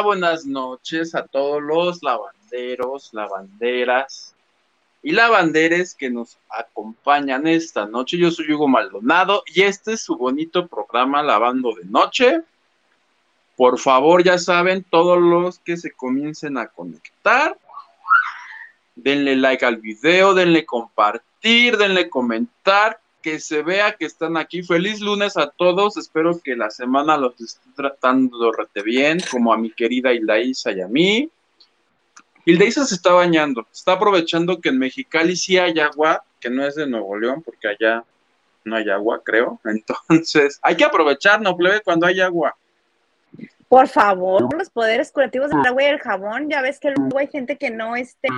Buenas noches a todos los lavanderos, lavanderas y lavanderes que nos acompañan esta noche. Yo soy Hugo Maldonado y este es su bonito programa Lavando de Noche. Por favor, ya saben, todos los que se comiencen a conectar, denle like al video, denle compartir, denle comentar, que se vea que están aquí. Feliz lunes a todos. Espero que la semana los esté tratando rete bien, como a mi querida Hildaísa y a mí. Hildaísa se está bañando, está aprovechando que en Mexicali sí hay agua, que no es de Nuevo León, porque allá no hay agua, creo. Entonces, hay que aprovechar, no plebe, cuando hay agua. Por favor, los poderes curativos del agua y el jabón, ya ves que luego hay gente que no este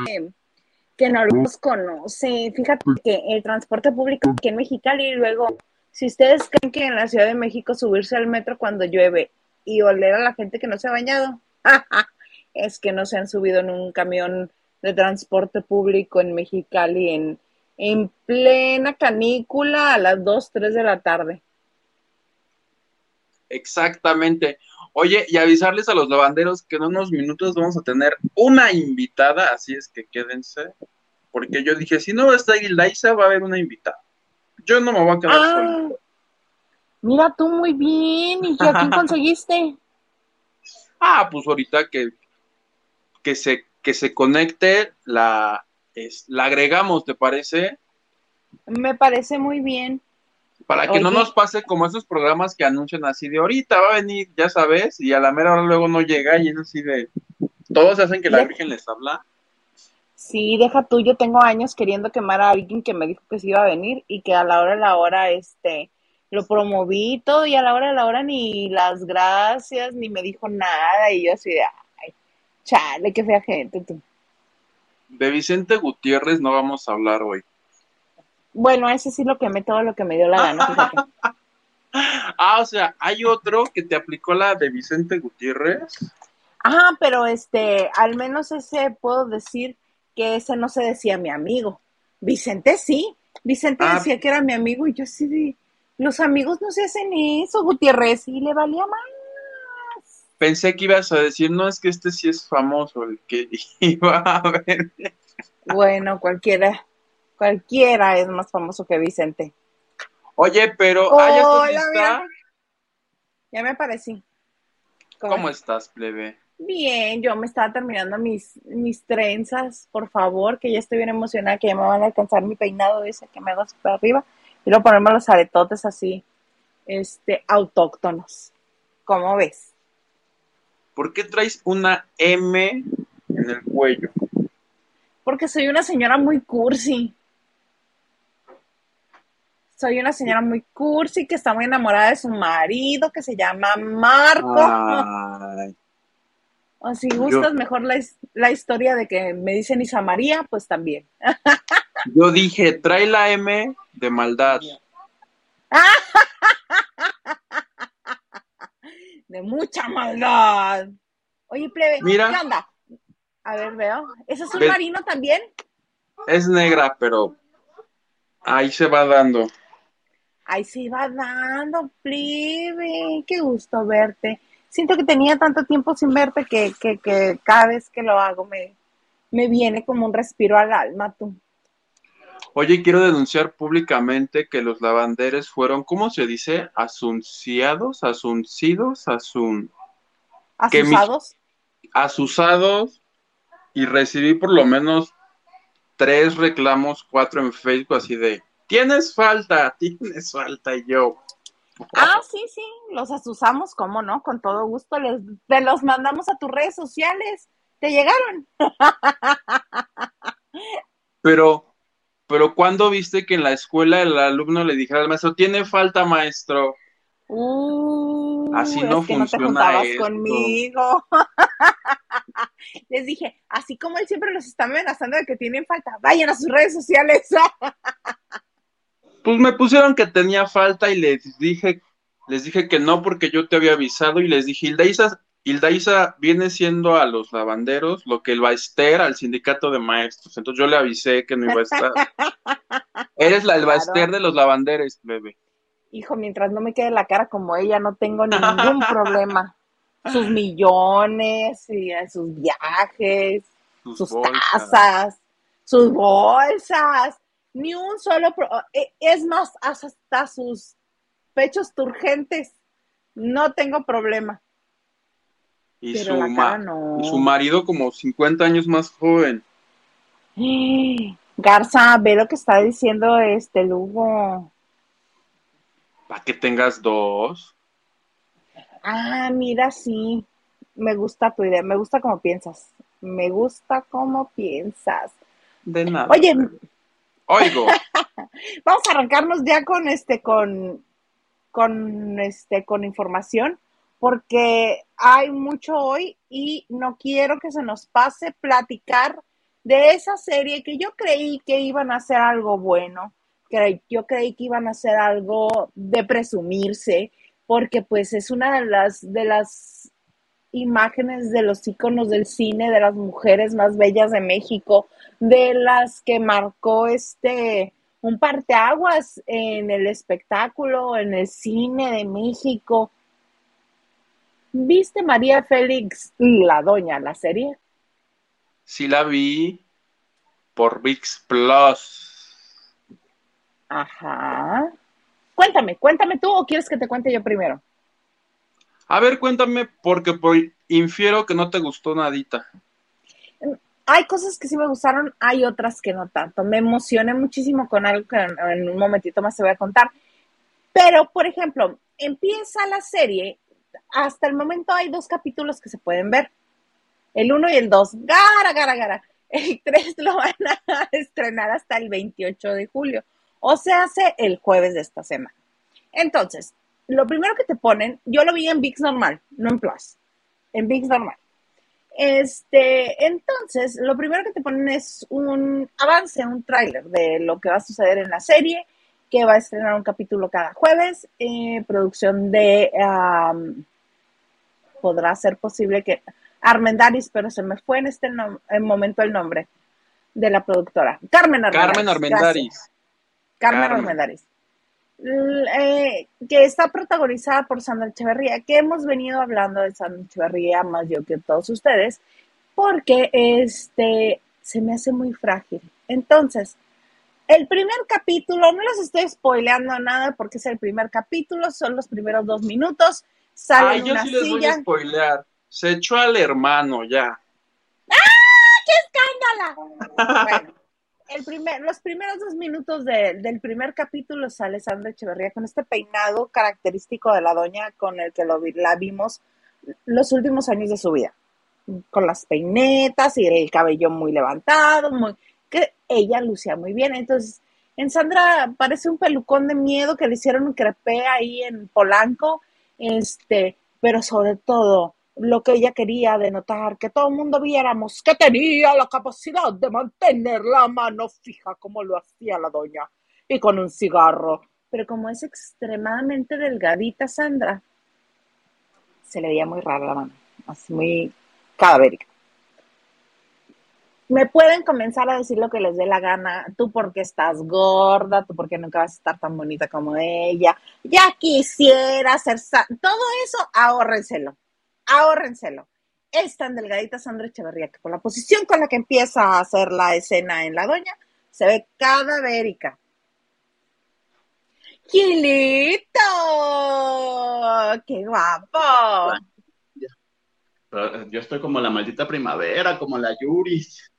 que no los conoce. Fíjate que el transporte público aquí en Mexicali y luego, si ustedes creen que en la Ciudad de México subirse al metro cuando llueve y oler a la gente que no se ha bañado, es que no se han subido en un camión de transporte público en Mexicali en, en plena canícula a las 2, 3 de la tarde. Exactamente. Oye, y avisarles a los lavanderos que en unos minutos vamos a tener una invitada, así es que quédense, porque yo dije, si no va a estar va a haber una invitada. Yo no me voy a quedar ah, solo. Mira tú muy bien, ¿y a quién conseguiste? Ah, pues ahorita que, que, se, que se conecte, la, es, la agregamos, ¿te parece? Me parece muy bien. Para que no nos pase como esos programas que anuncian así de ahorita va a venir, ya sabes, y a la mera hora luego no llega y es así de. Todos hacen que la Virgen les habla. Sí, deja tú, yo tengo años queriendo quemar a alguien que me dijo que se iba a venir y que a la hora de la hora, este, lo promoví todo y a la hora de la hora ni las gracias, ni me dijo nada y yo así de, ay, chale, qué fea gente tú. De Vicente Gutiérrez no vamos a hablar hoy. Bueno, ese sí lo quemé todo lo que me dio la gana. ah, o sea, hay otro que te aplicó la de Vicente Gutiérrez. Ah, pero este, al menos ese puedo decir que ese no se decía mi amigo. Vicente sí. Vicente ah. decía que era mi amigo y yo sí los amigos no se hacen eso, Gutiérrez, y le valía más. Pensé que ibas a decir, no, es que este sí es famoso, el que iba a ver. Bueno, cualquiera Cualquiera es más famoso que Vicente. Oye, pero oh, ya me aparecí. ¿Cómo, estás, plebe? Bien, yo me estaba terminando mis, mis trenzas, por favor, que ya estoy bien emocionada, que ya me van a alcanzar mi peinado ese que me hago super arriba, y luego ponerme los aretotes así, este, autóctonos. ¿Cómo ves? ¿Por qué traes una M en el cuello? Porque soy una señora muy cursi soy una señora muy cursi que está muy enamorada de su marido que se llama Marco. O si gustas mejor la, historia de que me dicen Isa María, pues también. Yo dije, trae la M de maldad. de mucha maldad. Oye, plebe, Mira, ¿qué onda? A ver, veo. ¿Ese es un marino también? Es negra, pero ahí se va dando. Ahí se va dando, plebe. Qué gusto verte. Siento que tenía tanto tiempo sin verte que, que, cada vez que lo hago me, me viene como un respiro al alma, tú. Oye, quiero denunciar públicamente que los lavanderes fueron, ¿cómo se dice? Asunciados, asuncidos, asun... ¿Asusados? asusados y recibí por lo menos tres reclamos, cuatro en Facebook, así de, tienes falta, tienes falta y yo. Ah, sí, sí, los asusamos, ¿cómo no? Con todo gusto, les, te los mandamos a tus redes sociales, te llegaron. Pero, pero ¿cuándo viste que en la escuela el alumno le dijera al maestro, tiene falta, maestro? Uh, así no funciona no conmigo. Les dije, así como él siempre los está amenazando de que tienen falta, vayan a sus redes sociales. Pues me pusieron que tenía falta y les dije, les dije que no porque yo te había avisado y les dije, Hilda Isa, viene siendo a los lavanderos lo que el Baester al sindicato de maestros. Entonces yo le avisé que no iba a estar. Eres la el Baester de los lavanderos, bebé. Hijo, mientras no me quede la cara como ella, no tengo ningún problema. sus millones, y sus viajes, sus, casas, sus bolsas, ni un solo, e, es más, hasta sus pechos turgentes, no tengo problema. Y, su, y su marido como 50 años más joven. Garza, ve lo que está diciendo este Lugo. Para que tengas dos. Ah, mira, sí. Me gusta tu idea, me gusta cómo piensas. Me gusta cómo piensas. De nada. Oye, oigo. Vamos a arrancarnos ya con este, con, con este, con información, porque hay mucho hoy y no quiero que se nos pase platicar de esa serie que yo creí que iban a hacer algo bueno, que yo creí que iban a hacer algo de presumirse, porque pues es una de las, de las imágenes de los íconos del cine, de las mujeres más bellas de México, de las que marcó este un parteaguas en el espectáculo, en el cine de México. ¿Viste María Félix la doña, la serie? Sí la vi por VIX Plus. Ajá. Cuéntame, cuéntame tú o quieres que te cuente yo primero. A ver, cuéntame, porque infiero que no te gustó nadita. Hay cosas que sí me gustaron, hay otras que no tanto. Me emocioné muchísimo con algo que en un momentito más te voy a contar. Pero, por ejemplo, empieza la serie, hasta el momento hay dos capítulos que se pueden ver. El uno y el dos. Gara, gara, gara. El tres lo van a estrenar hasta el 28 de julio. O se hace el jueves de esta semana. Entonces, lo primero que te ponen, yo lo vi en VIX normal, no en Plus, en VIX normal. Este, entonces, lo primero que te ponen es un avance, un tráiler de lo que va a suceder en la serie, que va a estrenar un capítulo cada jueves, eh, producción de, podrá ser posible que Armendaris, pero se me fue en este momento el nombre de la productora. Carmen Armendaris. Carmen Armendaris. Carmen, Armendaris. Eh, que está protagonizada por Sandra Echeverría, que hemos venido hablando de Sandra Echeverría más yo que todos ustedes, porque este se me hace muy frágil. Entonces, el primer capítulo, no les estoy spoileando nada porque es el primer capítulo, son los primeros dos minutos. Sale yo sí les voy a spoilear. Se echó al hermano ya. ¡Ah! ¡Qué escándalo! bueno, el primer, los primeros dos minutos del primer capítulo sale Sandra Echeverría con este peinado característico de la doña con el que lo, la vimos los últimos años de su vida. Con las peinetas y el cabello muy levantado, muy, que ella lucía muy bien. Entonces, en Sandra parece un pelucón de miedo que le hicieron un crepé ahí en Polanco, este, pero sobre todo lo que ella quería denotar, que todo el mundo viéramos que tenía la capacidad de mantener la mano fija como lo hacía la doña y con un cigarro. Pero como es extremadamente delgadita Sandra, se le veía muy rara la mano, así muy cadavérica. Me pueden comenzar a decir lo que les dé la gana, tú porque estás gorda, tú porque nunca vas a estar tan bonita como ella, ya quisiera ser, todo eso ahórrenselo ahórrenselo. Es tan delgadita Sandra Echeverría que por la posición con la que empieza a hacer la escena en la doña, se ve cadavérica. ¡Gilito! ¡Qué guapo! yo estoy como la maldita primavera, como la Yuris.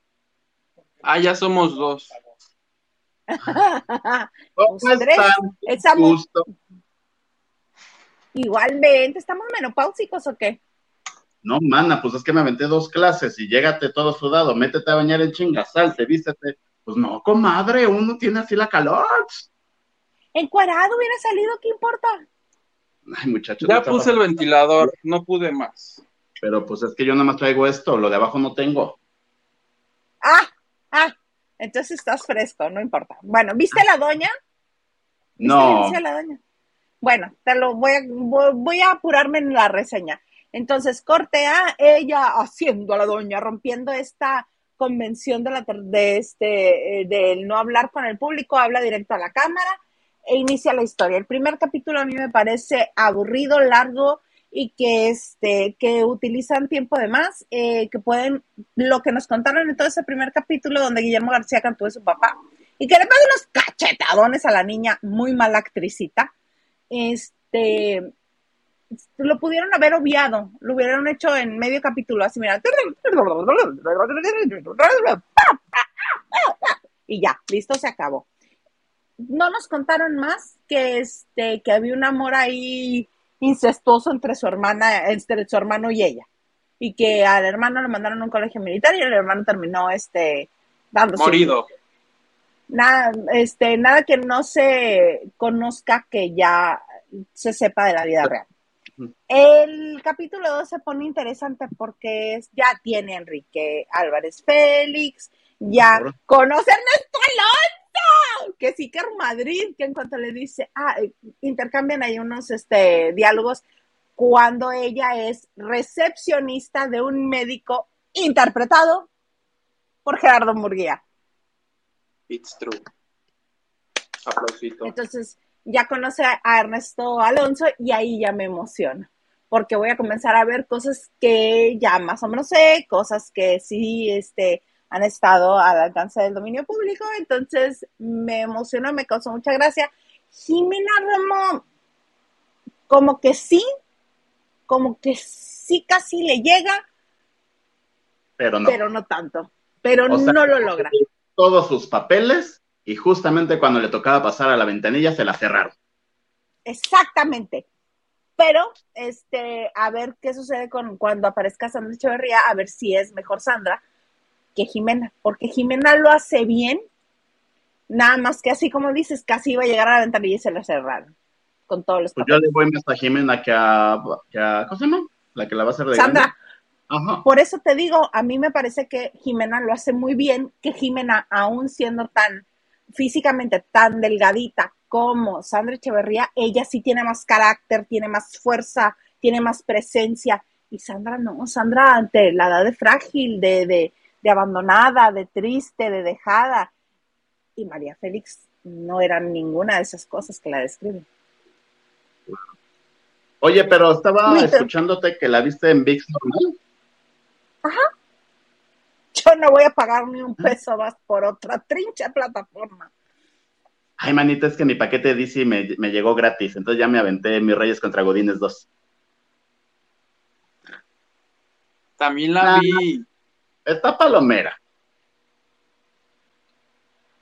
Ah, ya somos dos. estamos... Igualmente, ¿estamos menopáusicos o qué? No, mana, pues es que me aventé dos clases y llégate todo sudado, métete a bañar en chinga, salte, vístete. Pues no, comadre, uno tiene así la calor. Encuadrado hubiera salido, ¿qué importa? Ay, muchachos. Ya puse el ventilador, no pude más. Pero pues es que yo nada más traigo esto, lo de abajo no tengo. Ah, ah, entonces estás fresco, no importa. Bueno, ¿viste la doña? no. la doña? Bueno, te lo voy a, voy a apurarme en la reseña. Entonces, corte a ella haciendo a la doña, rompiendo esta convención de, la, de este, eh, del no hablar con el público, habla directo a la cámara e inicia la historia. El primer capítulo a mí me parece aburrido, largo y que este que utilizan tiempo de más, eh, que pueden, lo que nos contaron en todo ese primer capítulo donde Guillermo García cantó de su papá, y que le pasa unos cachetadones a la niña, muy mala actricita, este lo pudieron haber obviado, lo hubieran hecho en medio capítulo, así mira, y ya, listo, se acabó. No nos contaron más que este, que había un amor ahí incestuoso entre su hermana, entre su hermano y ella. Y que al hermano le mandaron a un colegio militar y el hermano terminó este dándose. Morido. Nada, este, nada que no se conozca que ya se sepa de la vida real. El capítulo 2 se pone interesante porque ya tiene Enrique Álvarez Félix, ya conoce a Ernesto Alonso, que sí que es Madrid, que en cuanto le dice, ah, eh, intercambian ahí unos este, diálogos cuando ella es recepcionista de un médico interpretado por Gerardo Murguía. It's true. Aplausito. Entonces, ya conoce a Ernesto Alonso y ahí ya me emociona, porque voy a comenzar a ver cosas que ya más o menos sé, cosas que sí este, han estado al alcance del dominio público, entonces me emocionó, me causó mucha gracia. Jimena Romo, como que sí, como que sí casi le llega, pero no, pero no tanto, pero no lo logra. Todos sus papeles y justamente cuando le tocaba pasar a la ventanilla se la cerraron. Exactamente. Pero, este, a ver qué sucede con cuando aparezca Sandra Echeverría, a ver si es mejor Sandra que Jimena, porque Jimena lo hace bien, nada más que así como dices, casi iba a llegar a la ventanilla y se la cerraron con todos los pues yo le voy más a Jimena que a, que a ¿cómo se llama? La que la va a hacer de Sandra. Ajá. Por eso te digo, a mí me parece que Jimena lo hace muy bien, que Jimena, aún siendo tan físicamente tan delgadita como Sandra Echeverría, ella sí tiene más carácter, tiene más fuerza, tiene más presencia. Y Sandra no, Sandra ante la edad de frágil, de, de, de abandonada, de triste, de dejada. Y María Félix no era ninguna de esas cosas que la describen. Oye, pero estaba escuchándote que la viste en VIX normal. Ajá yo no voy a pagar ni un peso más por otra trincha plataforma. Ay, manita, es que mi paquete de DC me, llegó gratis, entonces ya me aventé mis Reyes contra Godines 2. También la vi. Está palomera.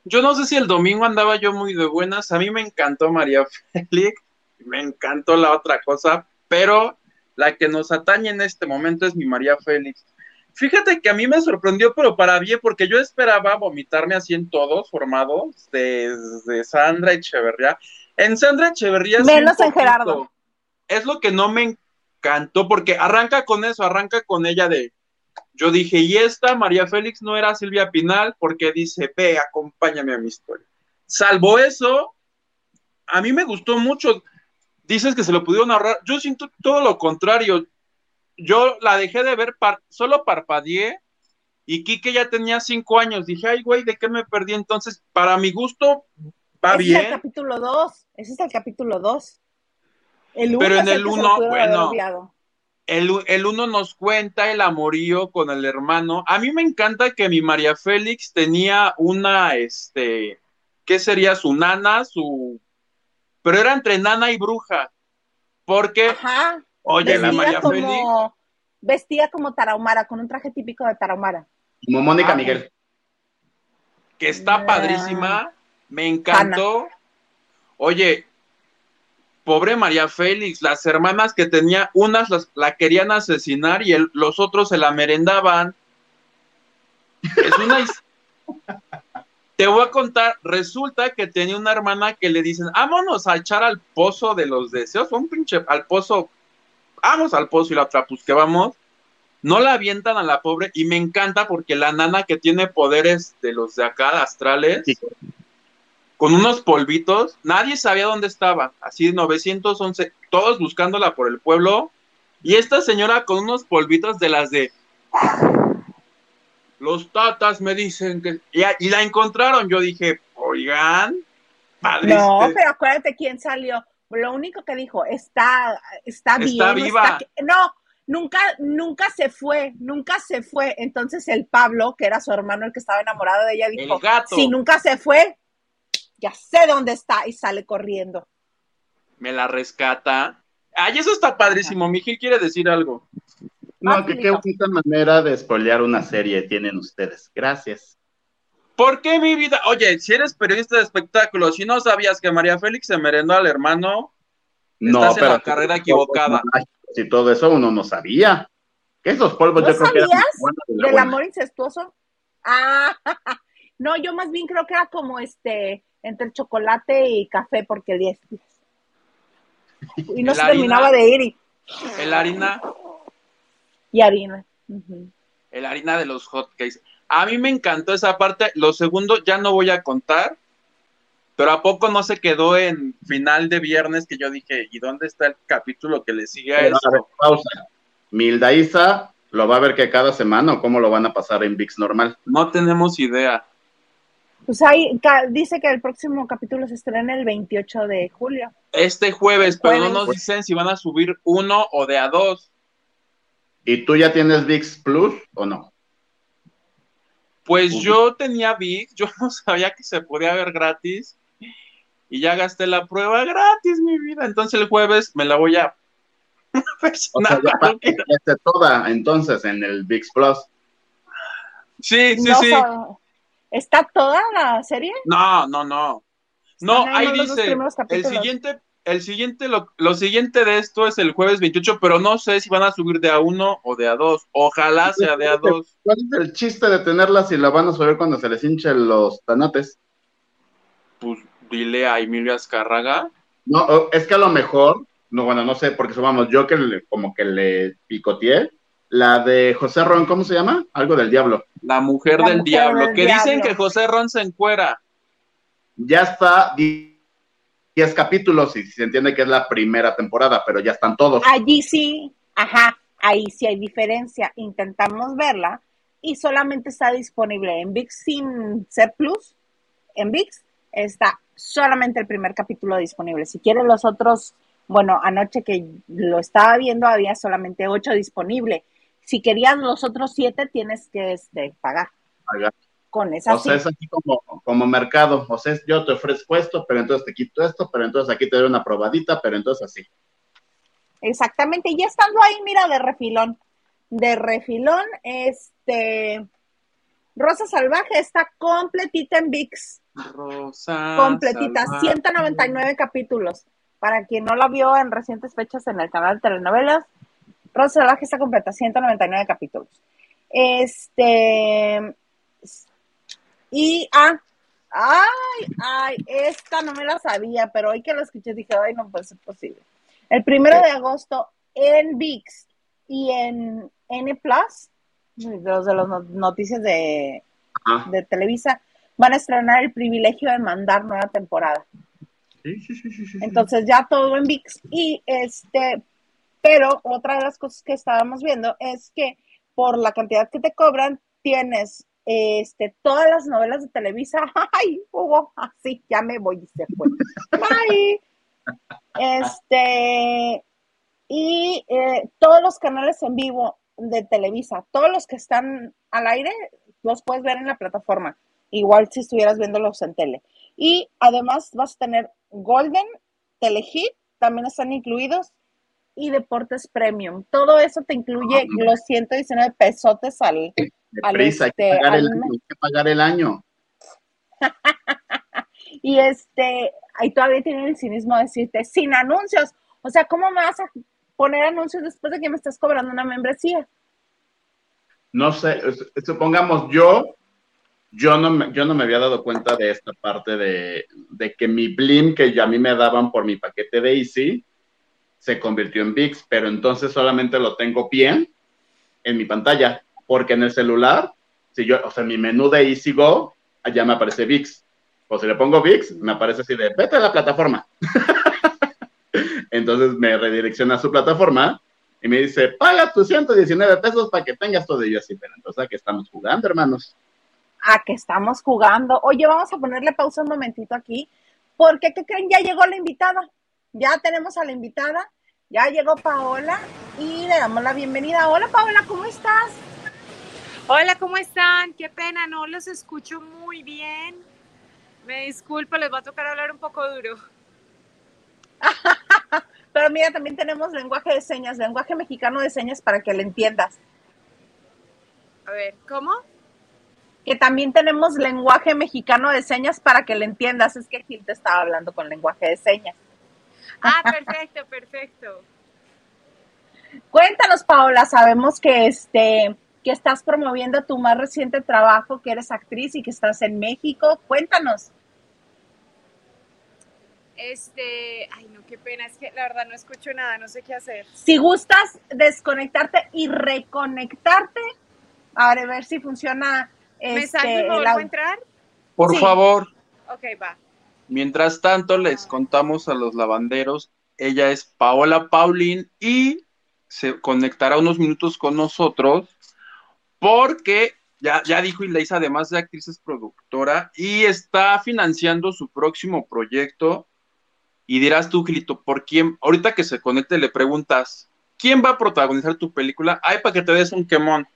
Yo no sé si el domingo andaba yo muy de buenas. A mí me encantó María Félix, me encantó la otra cosa, pero la que nos atañe en este momento es mi María Félix. Fíjate que a mí me sorprendió, pero para bien, porque yo esperaba vomitarme así en todos formados, desde Sandra Echeverría. En Sandra Echeverría. Menos en Gerardo. Es lo que no me encantó, porque arranca con eso, arranca con ella de. Yo dije, y esta María Félix no era Silvia Pinal, porque dice, ve, acompáñame a mi historia. Salvo eso, a mí me gustó mucho. Dices que se lo pudieron ahorrar. Yo siento todo lo contrario yo la dejé de ver, solo parpadeé y Kike ya tenía cinco años. Dije, ay, güey, ¿de qué me perdí? Entonces, para mi gusto, va bien. Es el capítulo 2, ese es el capítulo 2. Pero en el 1, bueno, el, el uno nos cuenta el amorío con el hermano. A mí me encanta que mi María Félix tenía una, este, ¿qué sería su nana? Su... Pero era entre nana y bruja. Porque Ajá. Oye, la María como, Vestía como Tarahumara, con un traje típico de Tarahumara. Como Mónica ah, Miguel. Que está ah. padrísima, me encantó. Oye, pobre María Félix, las hermanas que tenía, unas la querían asesinar y los otros se la merendaban. Es una Te voy a contar, resulta que tenía una hermana que le dicen, vámonos a echar al pozo de los deseos, un pinche, al pozo vamos al pozo y la otra, pues que vamos, no la avientan a la pobre y me encanta porque la nana que tiene poderes de los de acá, astrales, con unos polvitos, nadie sabía dónde estaba, así 911, todos buscándola por el pueblo, y esta señora con unos polvitos de las de... Los tatas me dicen que... Y, la encontraron, yo dije, oigan, padre. No, pero acuérdate quién salió lo único que dijo, está, está, Está bien. viva. está- no, nunca, nunca se fue, nunca se fue. Entonces el Pablo, que era su hermano el que estaba enamorado de ella, dijo, si nunca se fue, ya sé dónde está y sale corriendo. Me la rescata. Ay, eso está padrísimo. Mi Gil quiere decir algo. No, que qué bonita manera de spoilear una serie tienen ustedes. Gracias. ¿Por qué mi vida? Oye, si eres periodista de espectáculos, si no sabías que María Félix se merendó al hermano, Estás en la carrera equivocada. Si todo eso uno no sabía. Esos polvos ¿No yo creo que eran de la del buena. amor incestuoso. Ah, no, yo más bien creo que era como este, entre chocolate y café, porque el 10. Y no ¿El se harina? terminaba de ir y, el harina, y harina. El harina de los hotcakes. A mí me encantó esa parte. Lo segundo ya no voy a contar, pero a poco no se quedó en final de viernes que yo dije, ¿y dónde está el capítulo que le sigue a Pero, a ver, eso? pausa. Milda Isa lo va a ver que cada semana o cómo lo van a pasar en VIX normal. No tenemos idea. Pues ahí dice que el próximo capítulo se estrena el 28 de julio. Este jueves, pero no nos dicen si van a subir uno o de a dos. ¿Y tú ya tienes VIX Plus o no? Pues yo tenía VIX, yo no sabía que se podía ver gratis y ya gasté la prueba gratis, mi vida. Entonces el jueves me la voy a O sea, ya pagaste toda entonces en el VIX Plus. Sí, sí, No sí. ¿Está toda la serie? No, no, no. No, ahí dice, el siguiente, el siguiente, lo, lo siguiente de esto es el jueves 28, pero no sé si van a subir de a uno o de a dos. Ojalá sea de a dos. ¿Cuál es el chiste de tenerla si la van a subir cuando se les hinchen los tanates? Pues dile a Emilio Azcárraga. No, es que a lo mejor, no, bueno, no sé, porque vamos, yo que le- como que le picoteé, la de José Ron, ¿cómo se llama? Algo del diablo. La mujer La del mujer diablo, del que dicen que José Ron se encuera. Ya está 10 capítulos y se entiende que es la primera temporada, pero ya están todos. Allí sí, ajá, ahí sí hay diferencia. Intentamos verla y solamente está disponible en VIX sin ser plus. En VIX está solamente el primer capítulo disponible. Si quieres los otros, bueno, anoche que lo estaba viendo había solamente ocho disponible. Si querías los otros siete, tienes que este, pagar. Pagar. Con esa O sea, es aquí como, como mercado. O sea, es yo te ofrezco esto, pero entonces te quito esto, pero entonces aquí te doy una probadita, pero entonces así. Exactamente, y estando ahí, mira, de refilón. De refilón, este. Rosa Salvaje está completita en VIX. Rosa. completita, Salvaje. 199 capítulos. Para quien no la vio en recientes fechas en el canal de telenovelas, Rosa Salvaje está completa, 199 capítulos. Este. Y, ah, ay, ay, esta no me la sabía, pero hoy que la escuché dije, ay, no puede ser posible. El primero de agosto en VIX y en N Plus, los de las no- noticias de, de Televisa, van a estrenar el privilegio de mandar nueva temporada. Sí, sí, sí, sí. Entonces ya todo en VIX. Y este, pero otra de las cosas que estábamos viendo es que por la cantidad que te cobran, tienes este, todas las novelas de Televisa. ¡Ay, Hugo! Así, ya me voy y se fue. ¡Bye! Este, y eh, todos los canales en vivo de Televisa, todos los que están al aire, los puedes ver en la plataforma. Igual si estuvieras viéndolos en tele. Y además vas a tener Golden, Telehit, también están incluidos, y Deportes Premium. Todo eso te incluye los 119 pesotes al... Deprisa, hay que este, pagar el hay que pagar el año. Y este, ahí todavía tienen el cinismo de decirte, sin anuncios. O sea, ¿cómo me vas a poner anuncios después de que me estás cobrando una membresía? No sé, supongamos yo, yo no me, yo no me había dado cuenta de esta parte de, de que mi Blim que ya a mí me daban por mi paquete de Easy se convirtió en VIX, pero entonces solamente lo tengo bien en mi pantalla, porque en el celular, si yo, o sea, mi menú de Easy Go, allá me aparece VIX. O si le pongo VIX, me aparece así de, vete a la plataforma. entonces me redirecciona a su plataforma y me dice, paga tus 119 pesos para que tengas todo. Y así, pero entonces ¿a qué estamos jugando, hermanos? A que estamos jugando. Oye, vamos a ponerle pausa un momentito aquí, porque ¿qué creen? Ya llegó la invitada. ya tenemos a la invitada, ya llegó Paola y le damos la bienvenida. Hola Paola, ¿cómo estás? Hola, ¿cómo están? Qué pena, no los escucho muy bien. Me disculpo, les va a tocar hablar un poco duro. Pero mira, también tenemos lenguaje de señas, lenguaje mexicano de señas para que le entiendas. A ver, ¿cómo? Que también tenemos lenguaje mexicano de señas para que le entiendas. Es que Gil te estaba hablando con lenguaje de señas. Ah, perfecto, perfecto. Cuéntanos, Paola, sabemos que este que estás promoviendo tu más reciente trabajo, que eres actriz y que estás en México. Cuéntanos. Este, ay, no, qué pena, es que la verdad no escucho nada, no sé qué hacer. Si gustas desconectarte y reconectarte, a ver si funciona. ¿Me este, salgo y me el vuelvo a audio. entrar? Por Sí. favor, Ok, va. mientras tanto les contamos a los lavanderos, ella es Paola Paulín y se conectará unos minutos con nosotros porque ya, ya dijo Ileisa, además de actriz es productora y está financiando su próximo proyecto. Y dirás tú, Gilito, ¿por quién? Ahorita que se conecte le preguntas, ¿quién va a protagonizar tu película? Ay, para que te des un quemón.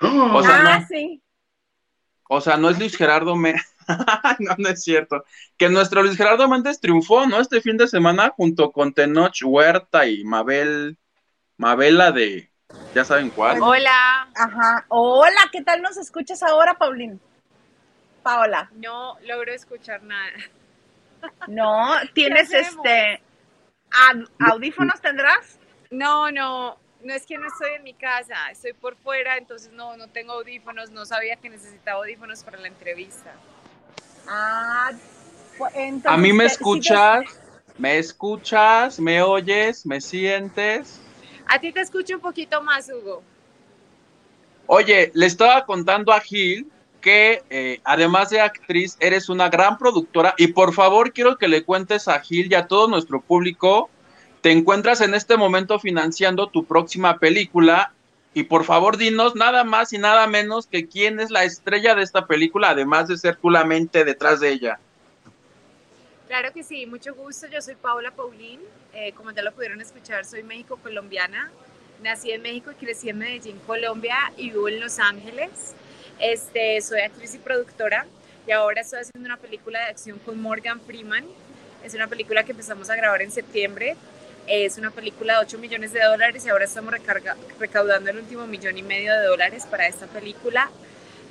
O sea, ah, no. sí. O sea, no es Luis Gerardo Méndez. no, no es cierto. Que nuestro Luis Gerardo Méndez triunfó, ¿no? Este fin de semana junto con Tenoch Huerta y Mabel, Mabela de, ya saben cuál. Hola. Ajá. Hola, ¿qué tal nos escuchas ahora, Paulín? Paola. No logro escuchar nada. No, tienes este audífonos tendrás? No, no, no es que no estoy en mi casa, estoy por fuera, entonces no, no tengo audífonos, no sabía que necesitaba audífonos para la entrevista. Ah, pues, entonces, A mí me te- sí te- escuchas, me escuchas, me oyes, me sientes. A ti te escucho un poquito más, Hugo. Oye, le estaba contando a Gil que eh, además de actriz, eres una gran productora y por favor quiero que le cuentes a Gil y a todo nuestro público, te encuentras en este momento financiando tu próxima película y por favor dinos nada más y nada menos que quién es la estrella de esta película, además de ser tú la mente detrás de ella. Claro que sí, mucho gusto. Yo soy Paula Paulín. Eh, como ya lo pudieron escuchar, soy México-colombiana. Nací en México y crecí en Medellín, Colombia y vivo en Los Ángeles. Este, soy actriz y productora y ahora estoy haciendo una película de acción con Morgan Freeman. Es una película que empezamos a grabar en septiembre. Es una película de 8 millones de dólares y ahora estamos recaudando el último millón y medio de dólares para esta película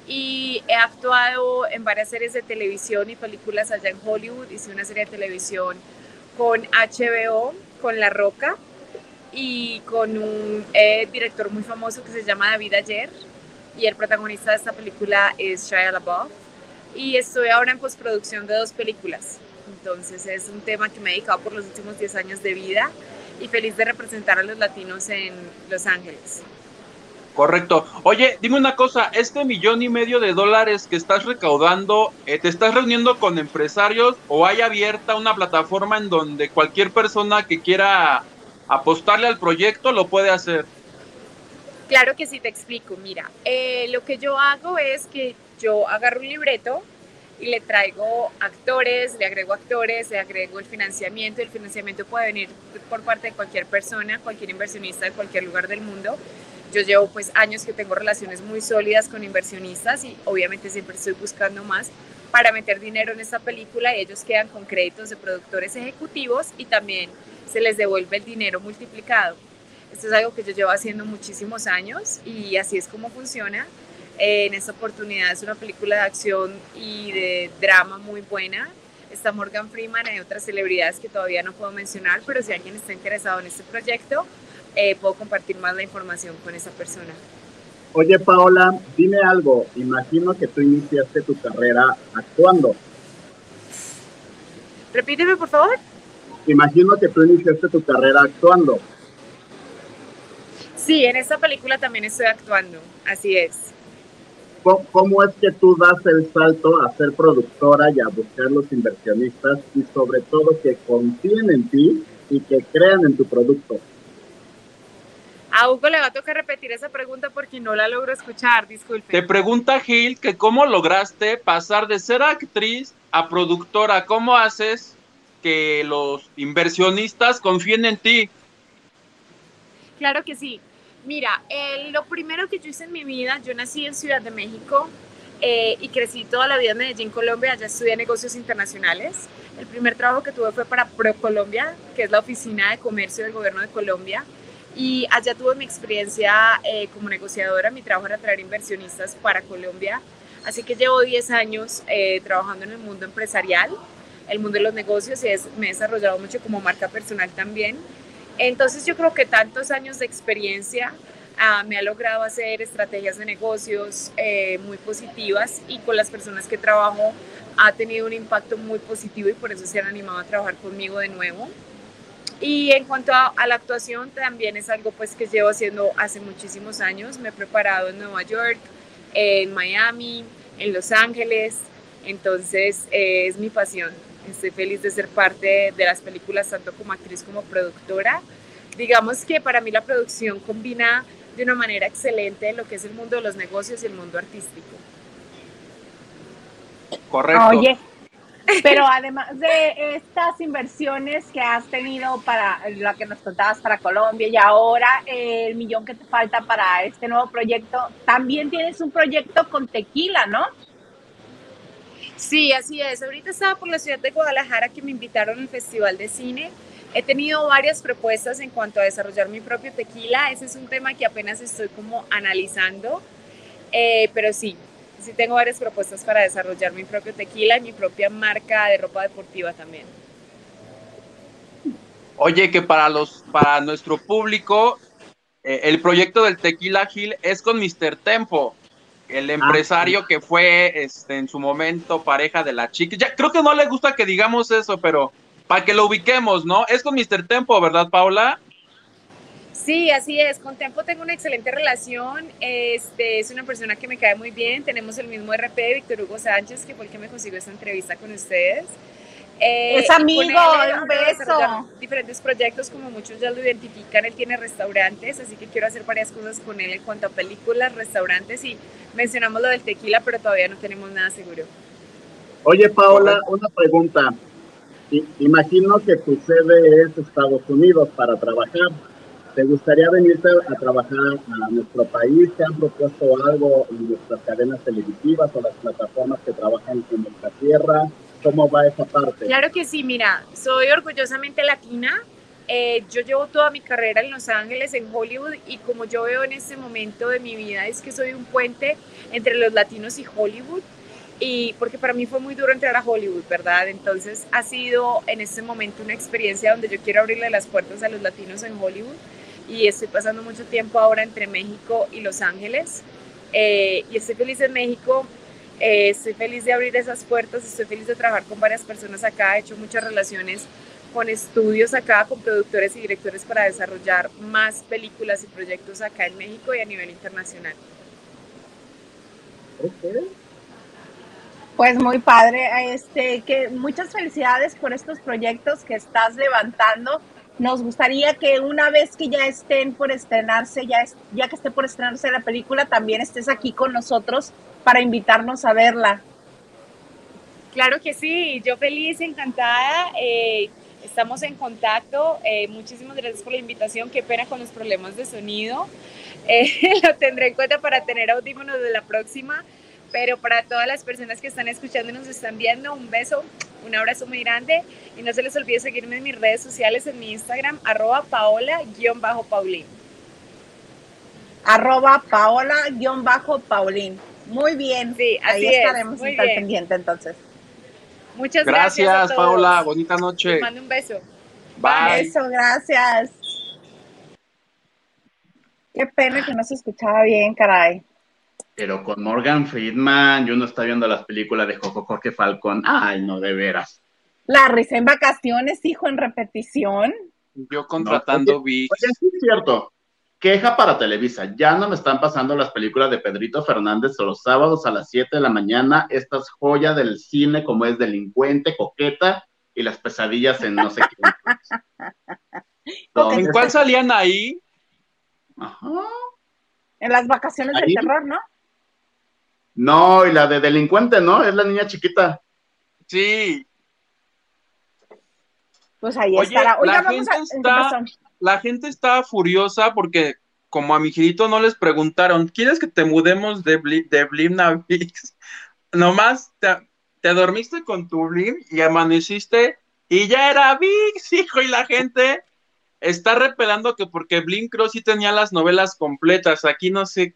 y he actuado en varias series de televisión y películas allá en Hollywood. Hice una serie de televisión con HBO, con La Roca y con un eh, director muy famoso que se llama David Ayer y el protagonista de esta película es Shia LaBeouf y estoy ahora en postproducción de dos películas. Entonces es un tema que me he dedicado por los últimos 10 años de vida y feliz de representar a los latinos en Los Ángeles. Correcto. Oye, dime una cosa, este millón y medio de dólares que estás recaudando, eh, ¿te estás reuniendo con empresarios o hay abierta una plataforma en donde cualquier persona que quiera apostarle al proyecto lo puede hacer? Claro que sí, te explico. Mira, eh, lo que yo hago es que yo agarro un libreto y le traigo actores, le agrego actores, le agrego el financiamiento. El financiamiento puede venir por parte de cualquier persona, cualquier inversionista de cualquier lugar del mundo. Yo llevo pues años que tengo relaciones muy sólidas con inversionistas y obviamente siempre estoy buscando más para meter dinero en esta película y ellos quedan con créditos de productores ejecutivos y también se les devuelve el dinero multiplicado. Esto es algo que yo llevo haciendo muchísimos años y así es como funciona. Eh, en esta oportunidad es una película de acción y de drama muy buena. Está Morgan Freeman, hay otras celebridades que todavía no puedo mencionar, pero si alguien está interesado en este proyecto, eh, puedo compartir más la información con esa persona. Oye, Paola, dime algo. Imagino que tú iniciaste tu carrera actuando. Repíteme, por favor. Imagino que tú iniciaste tu carrera actuando. Sí, en esta película también estoy actuando, así es. ¿Cómo, cómo es que tú das el salto a ser productora y a buscar los inversionistas y sobre todo que confíen en ti y que crean en tu producto? A Hugo le va a tocar repetir esa pregunta porque no la logro escuchar, disculpe. Te pregunta Gil que cómo lograste pasar de ser actriz a productora, ¿cómo haces? que los inversionistas confíen en ti. Claro que sí. Mira, lo primero que yo hice en mi vida, yo nací en Ciudad de México eh, y crecí toda la vida en Medellín, Colombia, allá estudié negocios internacionales. El primer trabajo que tuve fue para ProColombia, que es la oficina de comercio del gobierno de Colombia. Y allá tuve mi experiencia eh, como negociadora, mi trabajo era traer inversionistas para Colombia. Así que llevo 10 años eh, trabajando en el mundo empresarial, el mundo de los negocios y me he desarrollado mucho como marca personal también. Entonces yo creo que tantos años de experiencia ah, me ha logrado hacer estrategias de negocios eh, muy positivas y con las personas que trabajo ha tenido un impacto muy positivo y por eso se han animado a trabajar conmigo de nuevo. Y en cuanto a, la actuación, también es algo pues que llevo haciendo hace muchísimos años. Me he preparado en Nueva York, en Miami, en Los Ángeles. Entonces eh, es mi pasión. Estoy feliz de ser parte de las películas, tanto como actriz como productora. Digamos que para mí la producción combina de una manera excelente lo que es el mundo de los negocios y el mundo artístico. Correcto. Oye, pero además de estas inversiones que has tenido para la que nos contabas para Colombia y ahora el millón que te falta para este nuevo proyecto, también tienes un proyecto con tequila, ¿no? Sí, así es. Ahorita estaba por la ciudad de Guadalajara que me invitaron al Festival de Cine. He tenido varias propuestas en cuanto a desarrollar mi propio tequila. Ese es un tema que apenas estoy como analizando. Eh, pero sí, sí tengo varias propuestas para desarrollar mi propio tequila y mi propia marca de ropa deportiva también. Oye, que para los, para nuestro público, eh, el proyecto del Tequila Gil es con Mr. Tempo el ah, empresario que fue este, en su momento pareja de la chica. Ya, creo que no le gusta que digamos eso, pero para que lo ubiquemos, ¿no? Es con Mr. Tempo, ¿verdad, Paula? Sí, así es. Con Tempo tengo una excelente relación. Este es una persona que me cae muy bien. Tenemos el mismo RP, Víctor Hugo Sánchez, que fue el que me consiguió esta entrevista con ustedes. Eh, es amigo, un beso. Diferentes proyectos, como muchos ya lo identifican, él tiene restaurantes, así que quiero hacer varias cosas con él en cuanto a películas, restaurantes y mencionamos lo del tequila, pero todavía no tenemos nada seguro. Oye, Paola, una pregunta. Imagino que tu sede es Estados Unidos para trabajar. ¿Te gustaría venirte a trabajar a nuestro país? ¿Te han propuesto algo en nuestras cadenas televisivas o las plataformas que trabajan en nuestra tierra? ¿Cómo va esa parte? Claro que sí, mira, soy orgullosamente latina. Eh, yo llevo toda mi carrera en Los Ángeles, en Hollywood, y como yo veo en este momento de mi vida es que soy un puente entre los latinos y Hollywood, y porque para mí fue muy duro entrar a Hollywood, ¿verdad? Entonces ha sido en este momento una experiencia donde yo quiero abrirle las puertas a los latinos en Hollywood, y estoy pasando mucho tiempo ahora entre México y Los Ángeles, eh, y estoy feliz en México eh, estoy feliz de abrir esas puertas, estoy feliz de trabajar con varias personas acá, he hecho muchas relaciones con estudios acá, con productores y directores para desarrollar más películas y proyectos acá en México y a nivel internacional. Pues muy padre, este, que muchas felicidades por estos proyectos que estás levantando. Nos gustaría que una vez que ya estén por estrenarse, ya, ya que esté por estrenarse la película, también estés aquí con nosotros para invitarnos a verla. Claro que sí, yo feliz, encantada. Eh, estamos en contacto. Eh, muchísimas gracias por la invitación. Qué pena con los problemas de sonido. Eh, lo tendré en cuenta para tener audífonos de la próxima. Pero para todas las personas que están escuchando y nos están viendo, un beso, un abrazo muy grande. Y no se les olvide seguirme en mis redes sociales, en mi Instagram, arroba paola-paulín. Arroba paola-paulín. Muy bien. Sí, así Ahí estaremos es, estar pendiente entonces. Muchas gracias. Gracias, Paula. Bonita noche. Les mando un beso. Bye. Un beso, gracias. Qué pena que no se escuchaba bien, caray. Pero con Morgan Friedman, yo no estaba viendo las películas de Jojo Jorge Falcón. Ay, no, de veras. La risa en vacaciones, hijo, en repetición. Yo contratando vi. Oye, sí es cierto. Queja para Televisa. Ya no me están pasando las películas de Pedrito Fernández los sábados a las 7 de la mañana. Estas joyas del cine como es Delincuente, Coqueta y las pesadillas en no sé qué. ¿En cuál salían ahí? Ajá. En las vacaciones del terror, ¿no? No, y la de Delincuente, ¿no? Es la niña chiquita. Sí. Pues ahí Oye, estará. Oiga, la vamos gente a. ¿en qué está-? La gente está furiosa porque como a mi girito no les preguntaron, ¿quieres que te mudemos de, Bli- de Blim a Vix? Nomás te, te dormiste con tu Blim y amaneciste y ya era Vix, hijo, y la gente está repelando que porque Blim creo sí tenía las novelas completas. Aquí no sé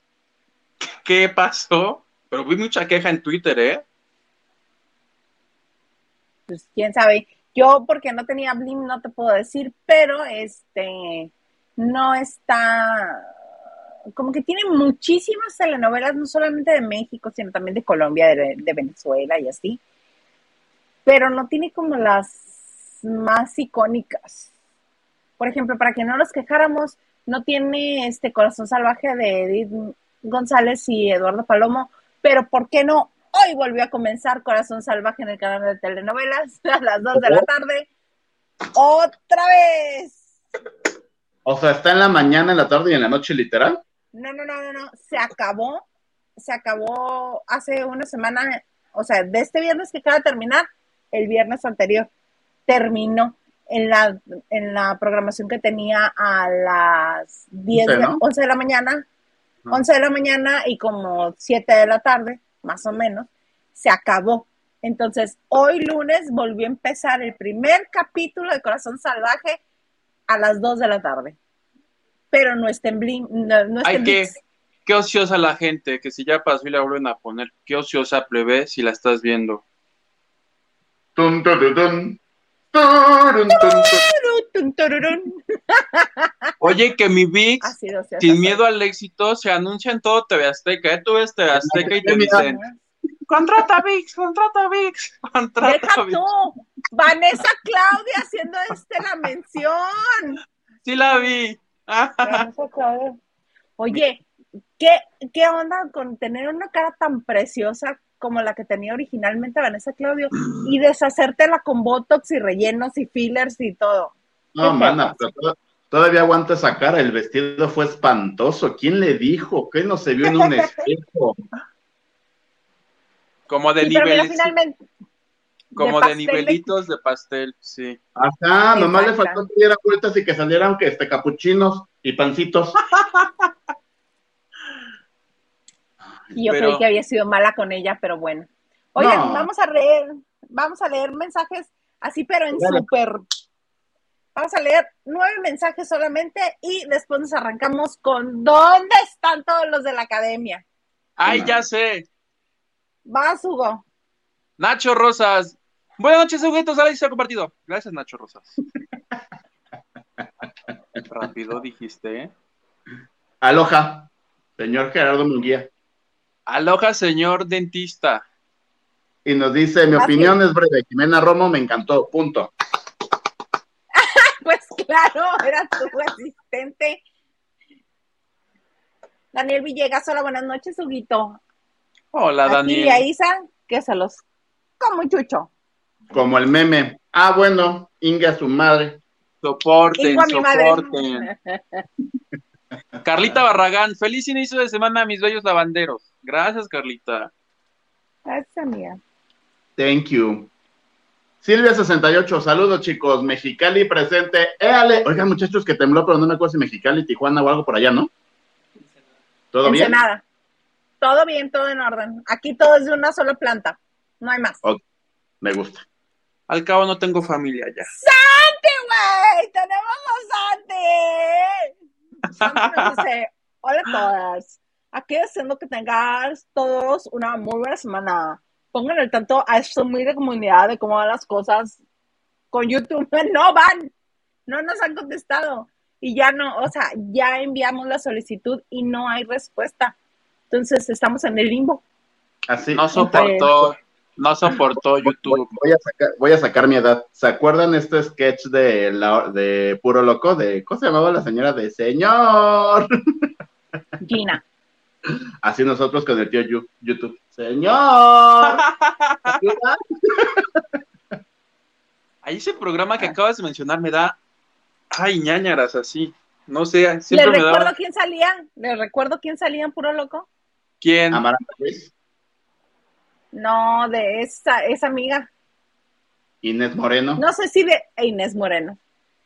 qué pasó, pero vi mucha queja en Twitter, ¿eh? Pues quién sabe. Yo, porque no tenía Blim, no te puedo decir, pero este. No está. Como que tiene muchísimas telenovelas, no solamente de México, sino también de Colombia, de, de Venezuela y así. Pero no tiene como las más icónicas. Por ejemplo, para que no nos quejáramos, no tiene este Corazón Salvaje de Edith González y Eduardo Palomo, pero ¿por qué no? Hoy volvió a comenzar Corazón Salvaje en el canal de telenovelas a las 2 de la tarde. ¡Otra vez! O sea, está en la mañana, en la tarde y en la noche, literal. No, no, no, no, no. Se acabó. Se acabó hace una semana. O sea, de este viernes que acaba de terminar, el viernes anterior terminó en la, en la programación que tenía a las 10, Once, de- ¿no? 11 de la mañana. Ah. 11 de la mañana y como 7 de la tarde, más o menos, se acabó. Entonces, hoy lunes volvió a empezar el primer capítulo de Corazón Salvaje a las 2 de la tarde. Pero no está en Blim, no, no está Ay, en qué, qué ociosa la gente, que si ya pasó y la vuelven a poner, qué ociosa plebe si la estás viendo. Oye, que mi VIX, Ha sido, sí, sin miedo al éxito, se anuncia en todo TV Azteca. ¿eh? Tú ves TV Azteca y te dicen, contrata VIX, contrata VIX, contrata Deja VIX. tú, Vanessa Claudia haciendo este la mención. Sí la vi. Vanessa Claudia. Oye, ¿qué, ¿qué onda con tener una cara tan preciosa como la que tenía originalmente Vanessa Claudio y deshacértela con botox y rellenos y fillers y todo? No, ¿Qué mana, pero to- todavía aguanta esa cara. El vestido fue espantoso. ¿Quién le dijo? ¿Qué no se vio en un espejo? Como de Sí, pero mira, niveles, finalmente. como de, nivelitos de pastel, sí. Ajá, nomás le faltó que diera vueltas y que salieran que este capuchinos y pancitos. Y yo Pero- creí que había sido mala con ella, pero bueno. Oigan, No. vamos a leer, vamos a leer mensajes así, pero en súper. Vamos a leer nueve mensajes solamente y después nos arrancamos con ¿dónde están todos los de la academia? Ay, ya sé. Vas, Hugo. Nacho Rosas. Buenas noches, Huguitos. Ahora sí se ha compartido. Gracias, Nacho Rosas. Rápido dijiste, ¿eh? Aloha, señor Gerardo Munguía. Aloha, señor dentista. Y nos dice, mi Así opinión es breve. Jimena Romo me encantó, punto. Claro, era tu asistente. Daniel Villegas, hola, buenas noches, Huguito. Hola, Aquí Daniel. a Isa, que se los como chucho. Como el meme. Ah, bueno, Inga su madre. Soporten, Igual mi madre. soporten. Carlita Barragán, feliz inicio de semana, mis bellos lavanderos. Gracias, Carlita. Esa mía. Thank you. Silvia68, saludos chicos. Mexicali presente. Éale. Oigan, muchachos, que tembló, pero no me acuerdo si Mexicali, Tijuana o algo por allá, ¿no? ¿Todo bien? Ensenada. Todo bien, todo en orden. Aquí todo es de una sola planta. No hay más. Me gusta. Al cabo no tengo familia ya. ¡Santi, güey! ¡Tenemos a Santi! Santi nos dice, hola a todas. Aquí deseando que tengas todos una muy buena semana. Pongan el tanto a esta humilde comunidad de cómo van las cosas con YouTube. No van. No nos han contestado. Y ya no, o sea, ya enviamos la solicitud y no hay respuesta. Entonces estamos en el limbo. Así. No soportó, no soportó YouTube. Voy a, sacar, voy a sacar mi edad. ¿Se acuerdan este sketch de, la, de Puro Loco? De, ¿Cómo se llamaba la señora? De Señor. Gina. Así nosotros con el tío YouTube. Señor. Ahí ese programa que acabas de mencionar me da, ay, ñañaras así. No sé, ¿Les siempre me recuerdo da. quién salía? ¿Les recuerdo quién salía en Puro Loco? ¿Quién? Amaranta Ruiz. No, de esa, esa amiga. Inés Moreno. No sé si de Inés Moreno.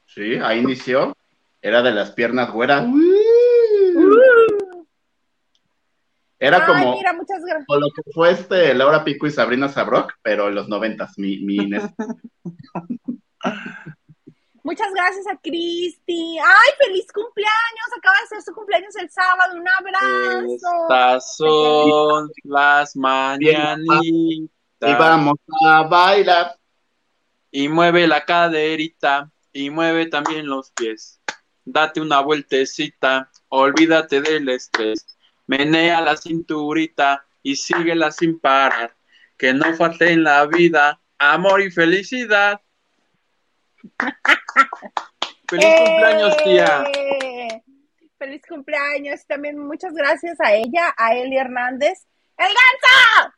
Sí, ahí inició. Era de las piernas güeras. Era Ay, como, mira, muchas gracias. como lo que fue este Laura Pico y Sabrina Sabrok, pero en los noventas, mi, mi Inés. Muchas gracias a Cristi. ¡Ay, feliz cumpleaños! Acaba de ser su cumpleaños el sábado. Un abrazo. Estas son las mañanitas. Y vamos a bailar. Y mueve la caderita y mueve también los pies. Date una vueltecita, olvídate del estrés. Menea la cinturita y síguela sin parar. Que no falte en la vida amor y felicidad. Feliz cumpleaños, tía. ¡Eh! Feliz cumpleaños. También muchas gracias a ella, a Eli Hernández, el ganso,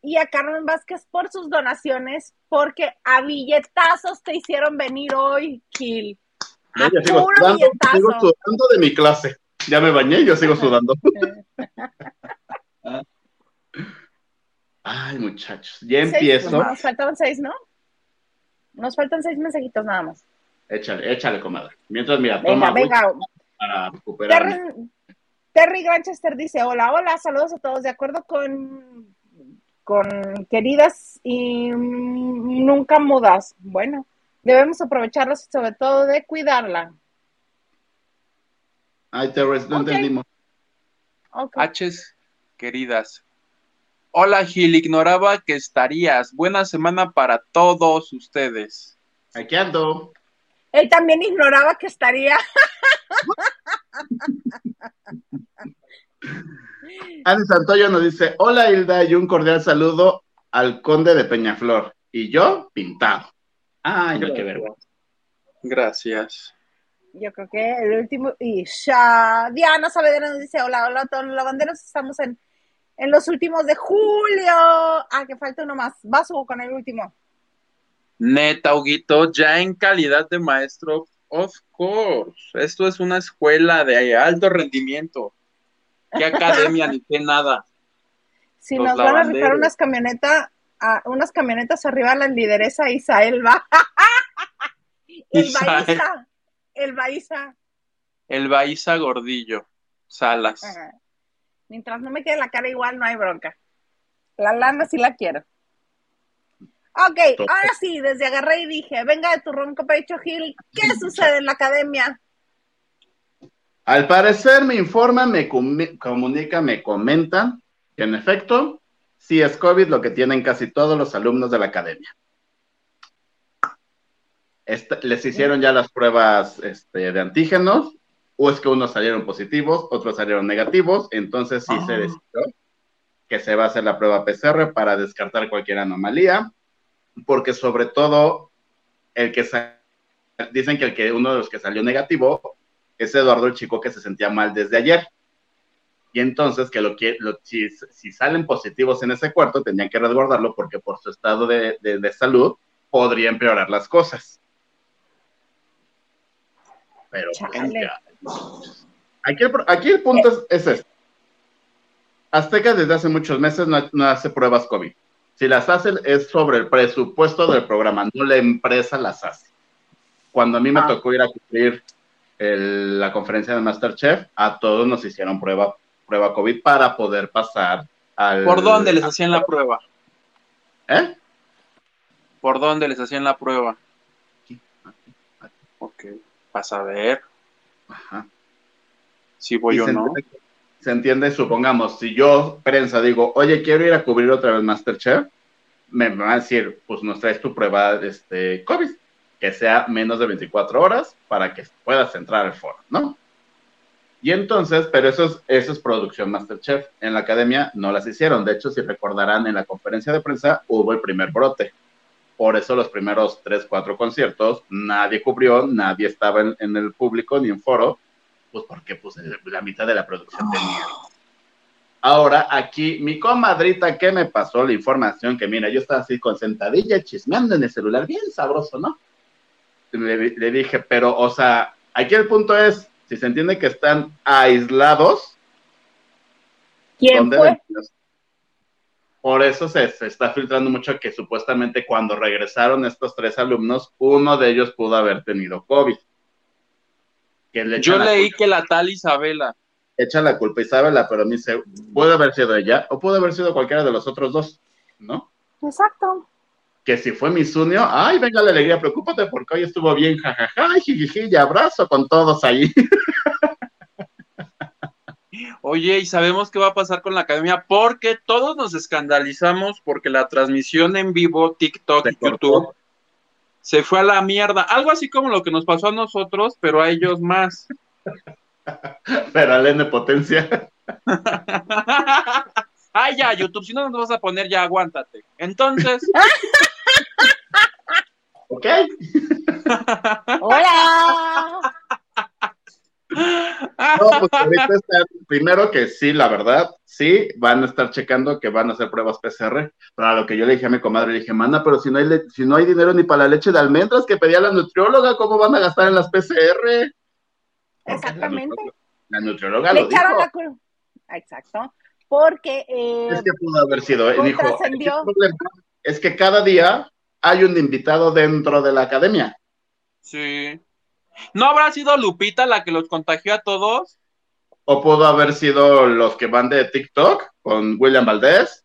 y a Carmen Vázquez por sus donaciones, porque a billetazos te hicieron venir hoy, Gil. A puro billetazo. sigo de mi clase. Ya me bañé y yo sigo sudando. Ay, muchachos, ya Seis, empiezo. Nos faltan seis, ¿no? Nos faltan seis mensajitos nada más. Échale, échale, comadre. Mientras, mira, toma venga. para recuperarme. Terry, Granchester dice, hola, hola, saludos a todos. De acuerdo con, con queridas y nunca mudas. Bueno, debemos aprovecharlas sobre todo de cuidarla. Ay, Terrence, no entendimos. Ok. H's queridas. Hola Gil, ignoraba que estarías. Buena semana para todos ustedes. Aquí ando. Él también ignoraba que estaría. Ani Santoyo nos dice, hola Hilda y un cordial saludo al conde de Peñaflor. Y yo, pintado. Ay, no, qué vergüenza. Gracias. Yo creo que el último. Y ya. Diana Saavedra nos dice: Hola, hola a todos los lavanderos. Estamos en, en los últimos de julio. Ah, que falta uno más. Vas con el último. Neta, Huguito, ya en calidad de maestro, of course. Esto es una escuela de alto rendimiento. ¿Qué academia ni qué nada? Si Los nos van a rifar unas camionetas, unas camionetas arriba la lideresa Isael va. el Isael. El Baiza. El Baiza Gordillo, Salas. Ajá. Mientras no me quede la cara igual, no hay bronca. La lana sí la quiero. Ok, ahora sí, desde agarré y dije, venga de tu ronco pecho, Gil, ¿qué sucede en la academia? Al parecer me informan, me comu- comunican, me comentan que en efecto, sí es COVID lo que tienen casi todos los alumnos de la academia. Les hicieron ya las pruebas este, de antígenos, o es que unos salieron positivos, otros salieron negativos, entonces sí se Ah. decidió que se va a hacer la prueba PCR para descartar cualquier anomalía, porque sobre todo el que dicen que el que uno de los que salió negativo es Eduardo el chico que se sentía mal desde ayer. Y entonces que lo que lo- si, si salen positivos en ese cuarto tendrían que resguardarlo porque por su estado de, de- de salud podría empeorar las cosas. Pero pues, ya. Aquí, el, pro- aquí el punto es, es este. Azteca desde hace muchos meses no, no hace pruebas COVID. Si las hacen es sobre el presupuesto del programa, no la empresa las hace. Cuando a mí me Ah. tocó ir a el- la conferencia de Masterchef, a todos nos hicieron prueba, prueba COVID para poder pasar al... ¿Por dónde les hacían la prueba? ¿Eh? ¿Por dónde les hacían la prueba? Aquí, aquí, aquí. Ok, para saber Ajá. si voy Y o no. entiende- se entiende, supongamos, si yo, prensa, digo, oye, quiero ir a cubrir otra vez Masterchef, me van a decir, pues nos traes tu prueba este, COVID, que sea menos de 24 horas para que puedas entrar al foro, ¿no? Y entonces, pero eso es, eso es producción Masterchef. En la academia no las hicieron. De hecho, si recordarán, en la conferencia de prensa hubo el primer brote. Por eso los primeros tres, cuatro conciertos, nadie cubrió, nadie estaba en, en el público ni en foro, pues porque pues, la mitad de la producción tenía. Ahora, aquí, mi comadrita que me pasó la información, que mira, yo estaba así con sentadilla, chismeando en el celular, bien sabroso, ¿no? Le, le dije, pero, o sea, aquí el punto es, si se entiende que están aislados, ¿Quién ¿dónde fue? Por eso se, se, está filtrando mucho que supuestamente cuando regresaron estos tres alumnos, uno de ellos pudo haber tenido COVID. Yo leí que la tal Isabela. Echa la culpa Isabela, pero a mí se puede haber sido ella o puede haber sido cualquiera de los otros dos, ¿no? Exacto. Que si fue mi sunio, ay, venga la alegría, preocúpate porque hoy estuvo bien, jajaja, jijiji, y abrazo con todos ahí. Oye, y sabemos qué va a pasar con la academia porque todos nos escandalizamos porque la transmisión en vivo, TikTok y YouTube se fue a la mierda. Algo así como lo que nos pasó a nosotros, pero a ellos más. pero al N potencia. Ay, ya, YouTube, si no nos vas a poner, ya aguántate. Entonces. ok. Hola. No, pues ahorita está, primero que sí, la verdad, sí, van a estar checando que van a hacer pruebas PCR. Para lo que yo le dije a mi comadre, le dije, mana, pero si no hay, si no hay dinero ni para la leche de almendras que pedía la nutrióloga, ¿cómo van a gastar en las PCR? Exactamente. La, nutrióloga lo dijo. Exacto. Porque. Eh, es que pudo haber sido, eh, dijo. Es que cada día hay un invitado dentro de la academia. Sí. ¿No habrá sido Lupita la que los contagió a todos? O pudo haber sido los que van de TikTok con William Valdés.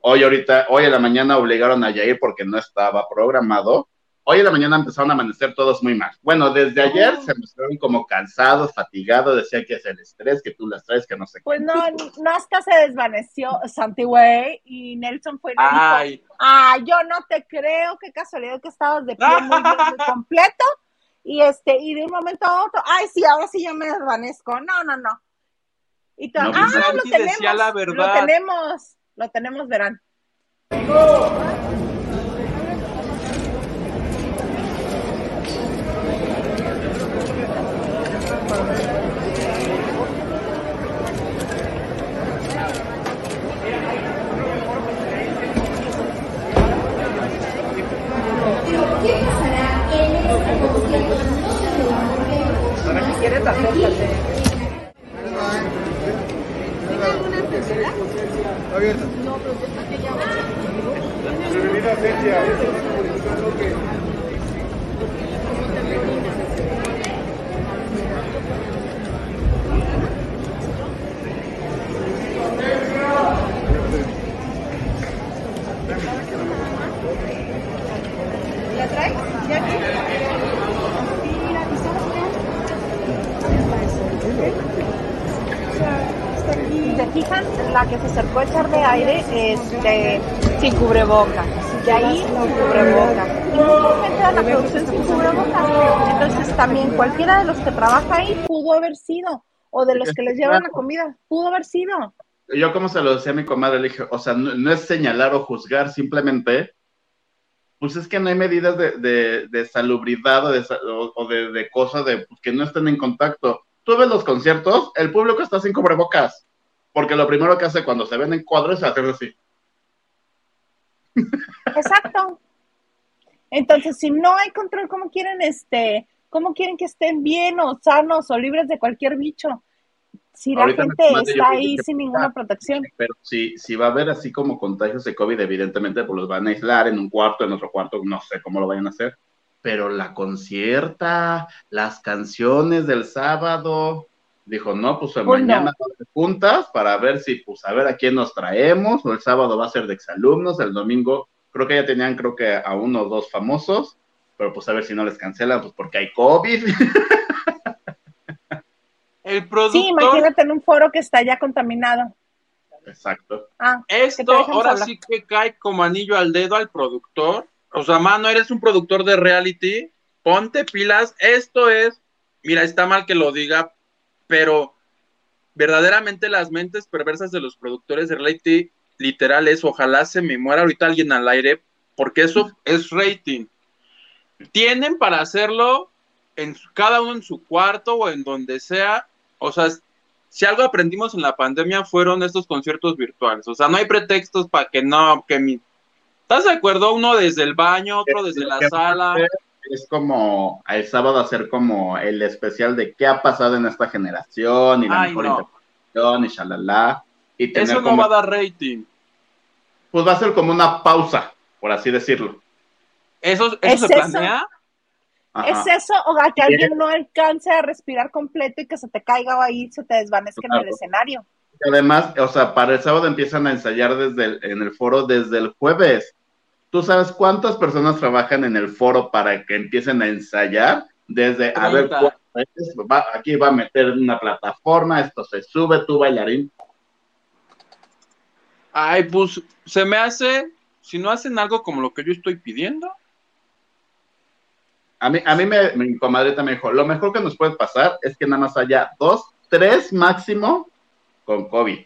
Hoy ahorita, hoy en la mañana obligaron a Yair porque no estaba programado. Hoy en la mañana empezaron a amanecer todos muy mal. Bueno, desde ayer oh. se mostraron como cansados, fatigados, decía que es el estrés, que tú las traes, que no sé Pues no, no hasta se desvaneció Santi Way y Nelson fue Ay. ah, yo no te creo, qué casualidad que estabas de pie muy, muy completo y este, y de un momento a otro, ay, sí, ahora sí yo me desvanezco. No, no, no. Y todo, ah, lo tenemos, la lo tenemos, lo tenemos, verán. Abierta. No, pero yo que ya Bienvenida, Celia. ¿La traes? ¿Ya aquí? Si se fijan, la que se acercó a echar de aire este, sin cubrebocas. De ahí sin cubrebocas. Y no la producción sin cubrebocas. Entonces también cualquiera de los que trabaja ahí pudo haber sido. O de los que les llevan la comida, pudo haber sido. Yo como se lo decía a mi comadre, le dije, o sea, no, es señalar o juzgar, simplemente pues es que no hay medidas de, de, salubridad o de, o de, cosas de pues, que no estén en contacto tú ves los conciertos, el público está sin cubrebocas, porque lo primero que hace cuando se ven en cuadros es hacer así. Exacto. Entonces, si no hay control, ¿cómo quieren este, cómo quieren que estén bien o sanos o libres de cualquier bicho? Si la gente está ahí sin ninguna protección. Pero si, si va a haber así como contagios de COVID, evidentemente, pues los van a aislar en un cuarto, en otro cuarto, no sé cómo lo vayan a hacer pero la concierta, las canciones del sábado, dijo, no, pues, pues mañana juntas para ver si, pues a ver a quién nos traemos, o el sábado va a ser de exalumnos, el domingo creo que ya tenían, creo que a uno o dos famosos, pero pues a ver si no les cancelan, pues porque hay COVID. el productor... Sí, imagínate en un foro que está ya contaminado. Exacto. Ah, Esto ahora sí que cae como anillo al dedo al productor, o sea, mano, eres un productor de reality, ponte pilas, esto es, mira, está mal que lo diga, pero verdaderamente las mentes perversas de los productores de reality literal es, ojalá se me muera ahorita alguien al aire, porque eso es rating. Tienen para hacerlo en cada uno en su cuarto o en donde sea, o sea, si algo aprendimos en la pandemia fueron estos conciertos virtuales, o sea, no hay pretextos para que no, que mi ¿Estás de acuerdo? Uno desde el baño, otro desde la sala. Es como el sábado hacer como el especial de qué ha pasado en esta generación y la mejor interpretación y shalala. Y Eso no va a dar rating. pues va a ser como una pausa, por así decirlo. ¿Eso, eso ¿Es se eso? planea? Ajá. ¿Es eso o a que alguien no alcance a respirar completo y que se te caiga ahí, se te desvanezca en el escenario? Y Además, o sea, para el sábado empiezan a ensayar desde el- en el foro desde el jueves. ¿Tú sabes cuántas personas trabajan en el foro para que empiecen a ensayar? Desde, a ver, 30. ¿cuántas veces va- aquí va a meter una plataforma, esto se sube, tú bailarín. Ay, pues se me hace, si no hacen algo como lo que yo estoy pidiendo, A mí, a mí me, mi comadrita me dijo, lo mejor que nos puede pasar es que nada más haya dos, tres máximo con COVID.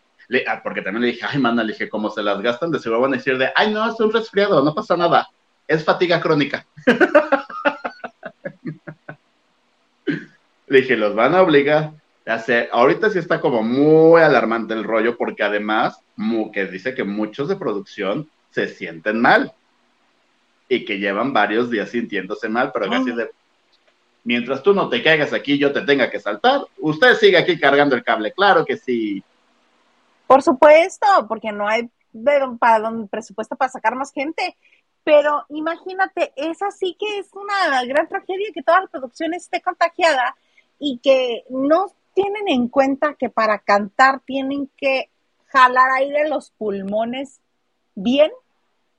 Ah, porque también le dije, ay, mana, le dije, como se las gastan, de seguro van a decir de, ay, no, es un resfriado, no pasa nada. Es fatiga crónica. le dije, los van a obligar a. Ahorita sí está como muy alarmante el rollo, porque además, que dice que muchos de producción se sienten mal y que llevan varios días sintiéndose mal, pero así de, mientras tú no te caigas aquí, yo te tenga que saltar, usted sigue aquí cargando el cable, claro que sí. Por supuesto, porque no hay para don- presupuesto para sacar más gente. Pero imagínate, es así que es una gran tragedia que toda la producción esté contagiada y que no tienen en cuenta que para cantar tienen que jalar aire los pulmones bien,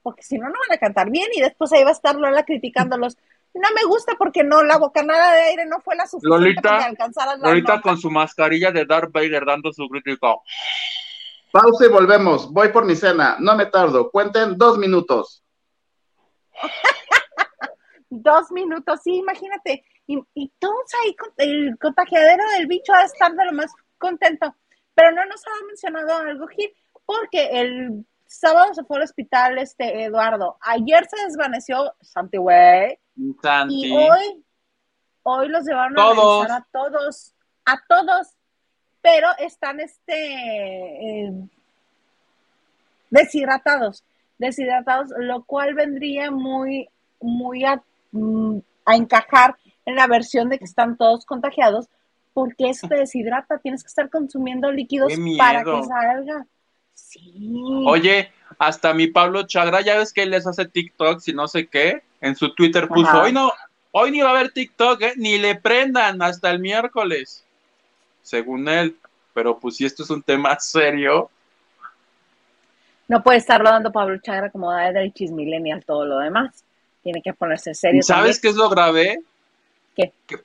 porque si no, no van a cantar bien y después ahí va a estar Lola criticándolos. No me gusta porque no, la bocanada de aire no fue la suficiente Lolita, para que alcanzaras la ahorita nota. con su mascarilla de Darth Vader dando su crítica. Pausa y volvemos, voy por mi cena, no me tardo, cuenten dos minutos. Dos minutos, sí, imagínate. Y, y todos ahí, con- el contagiadero del bicho va a estar de lo más contento. Pero no nos ha mencionado algo, Gil, porque el sábado se fue al hospital este Eduardo. Ayer se desvaneció Santi Güey. Santi. Y hoy, hoy los llevaron Todos. a revisar a todos, a todos, pero están este eh, deshidratados, deshidratados, lo cual vendría muy, muy a, mm, a encajar en la versión de que están todos contagiados, porque eso te deshidrata, tienes que estar consumiendo líquidos ¡Qué para que salga. Sí. Oye, hasta mi Pablo Chagra, ya ves que él les hace TikToks y no sé qué, en su Twitter puso, Ajá. hoy no, hoy ni va a haber TikTok, ¿eh? ni le prendan hasta el miércoles, según él. Pero pues si esto es un tema serio, No puede estarlo dando Pablo Chagra como da del chismillennial todo lo demás. Tiene que ponerse serio. ¿sabes qué es lo grave? ¿Qué? Que,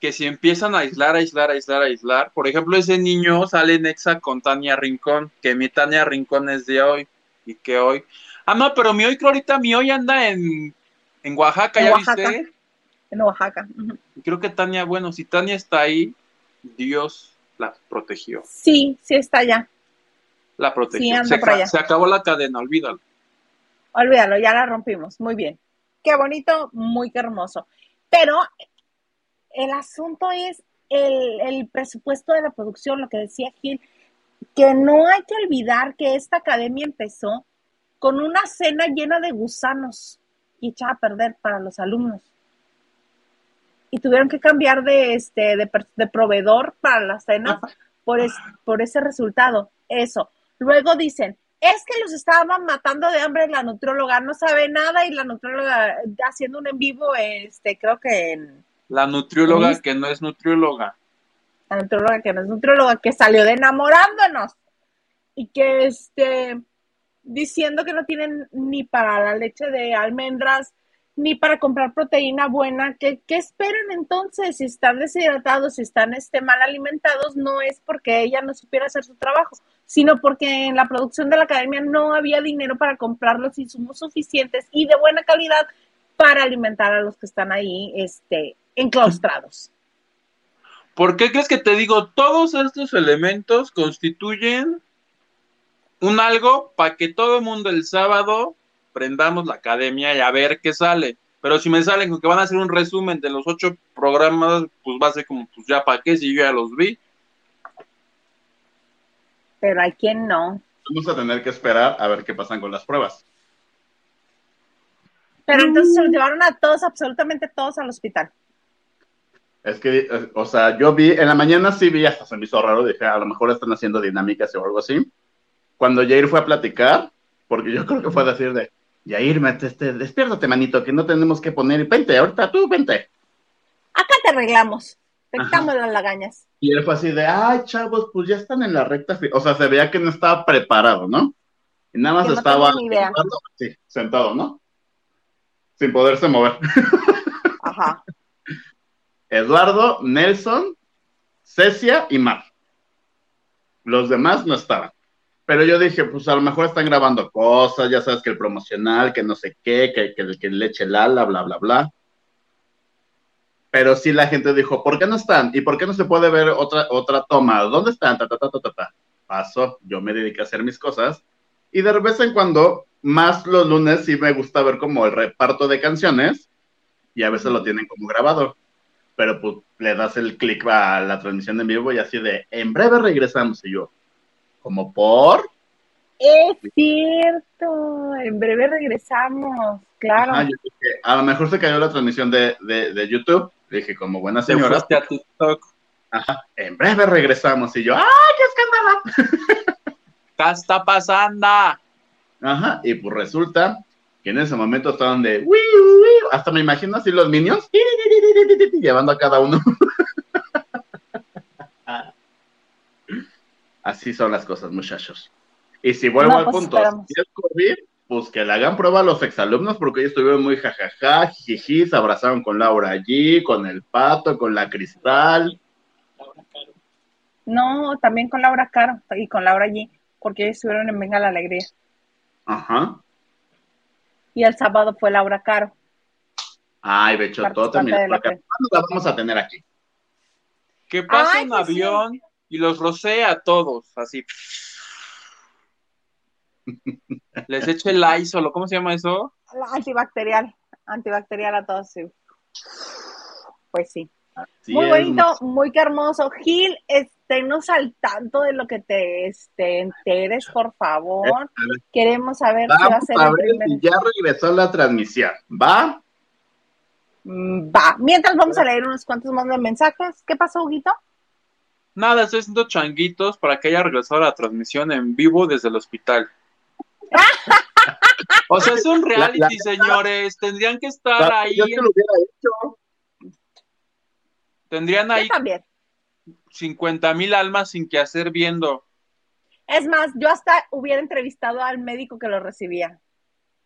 que si empiezan a aislar, aislar, aislar, aislar, por ejemplo, ese niño sale en Exa con Tania Rincón, que mi Tania Rincón es de hoy, y que hoy... Ah, no, pero mi hoy, creo ahorita mi hoy anda en, en Oaxaca, En ¿ya Oaxaca. viste? En Oaxaca. Creo que Tania, bueno, si Tania está ahí, Dios la protegió. Sí, sí está ya. La protegió. anda se, por allá. se acabó la cadena, olvídalo. Olvídalo, ya la rompimos. Muy bien. Qué bonito, muy qué hermoso. Pero el asunto es el, el presupuesto de la producción, lo que decía Gil, que no hay que olvidar que esta academia empezó con una cena llena de gusanos y echada a perder para los alumnos. Y tuvieron que cambiar de, este, de, de proveedor para las cenas por, es- por ese resultado. Eso. Luego dicen, es que los estaban matando de hambre la nutrióloga, no sabe nada y la nutrióloga haciendo un en vivo, este, creo que en La nutrióloga que no es nutrióloga. la nutrióloga que no es nutrióloga, que salió de enamorándonos y que este diciendo que no tienen ni para la leche de almendras ni para comprar proteína buena, ¿qué, esperan entonces? Si están deshidratados, si están este, mal alimentados, no es porque ella no supiera hacer su trabajo, sino porque en la producción de la academia no había dinero para comprar los insumos suficientes y de buena calidad para alimentar a los que están ahí este, enclaustrados. ¿Por qué crees que te digo? Todos estos elementos constituyen un algo para que todo el mundo el sábado prendamos la academia y a ver qué sale. Pero si me salen con que van a hacer un resumen de los ocho programas, pues va a ser como, pues ya para qué, si yo ya los vi. Pero hay quien no. Vamos a tener que esperar a ver qué pasan con las pruebas. Pero entonces se los llevaron a todos, absolutamente todos al hospital. Es que, eh, o sea, yo vi, en la mañana sí vi, hasta se me hizo raro, dije, a lo mejor están haciendo dinámicas o algo así. Cuando Jair fue a platicar, porque yo creo que fue decir de, Yair, este, despiértate, manito, que no tenemos que poner, vente, ahorita tú, vente. Acá te arreglamos. Quitamos las lagañas. Y él fue así de, ay, chavos, pues ya están en la recta. fi-". O sea, se veía que no estaba preparado, ¿no? Y nada más Que no estaba idea. sentado, sí, sentado, ¿no? Sin poderse mover. Ajá. Eduardo, Nelson, Cecia y Mar. Los demás no estaban. Pero yo dije, pues a lo mejor están grabando cosas, ya sabes que el promocional, que no sé qué, que, que, que le eche el ala, bla, bla, bla. Pero sí la gente dijo, ¿por qué no están? ¿Y por qué no se puede ver otra, otra toma? ¿Dónde están? Ta, ta, ta, ta, ta, ta. Pasó, yo me dediqué a hacer mis cosas. Y de vez en cuando, más los lunes, sí me gusta ver como el reparto de canciones. Y a veces lo tienen como grabado pero pues le das el clic a la transmisión en vivo y así de, en breve regresamos y yo, como por, Es cierto. En breve regresamos. Claro. Ajá, yo dije, a lo mejor se cayó la transmisión de, de, de YouTube, dije, como buena Te señora, fuiste a TikTok. en breve regresamos y yo, ¡ay, qué escándalo! ¿Qué está pasando? Ajá, y pues resulta que en ese momento estaban de, "Wiu, wiu", hasta me imagino así los minions, llevando a cada uno. Así son las cosas, muchachos. Y si vuelvo No, al pues, punto, esperamos. si es COVID, pues que le hagan prueba a los exalumnos, porque ellos estuvieron muy jajaja, jiji, se abrazaron con Laura allí, con el pato, con la cristal. No, también con Laura Caro y con Laura G, porque ellos estuvieron en Venga la Alegría. Ajá. Y el sábado fue Laura Caro. Ay, Bechotota, mira, la por acá. pre- ¿cuándo la vamos a tener aquí? Que pase Ay, un pues sí. Y los rocee a todos, así. Les eche el Lysol, ¿o ¿cómo se llama eso? La Antibacterial, antibacterial a todos, sí. Pues sí. Muy es bonito, muy que hermoso. Gil, esténos al tanto de lo que te este, enteres, por favor. Queremos saber si va a Vamos ser a el ver primer. si ya regresó la transmisión. ¿Va? Mm, Va. Mientras vamos a leer unos cuantos más de mensajes. ¿Qué pasó, Huguito? Nada, estoy haciendo changuitos para que haya regresado la transmisión en vivo desde el hospital. O sea, es un reality, La- la- señores. Tendrían que estar ahí, Yo que lo hubiera hecho. tendrían ahí también. 50 mil almas sin que hacer viendo. Es más, yo hasta hubiera entrevistado al médico que lo recibía.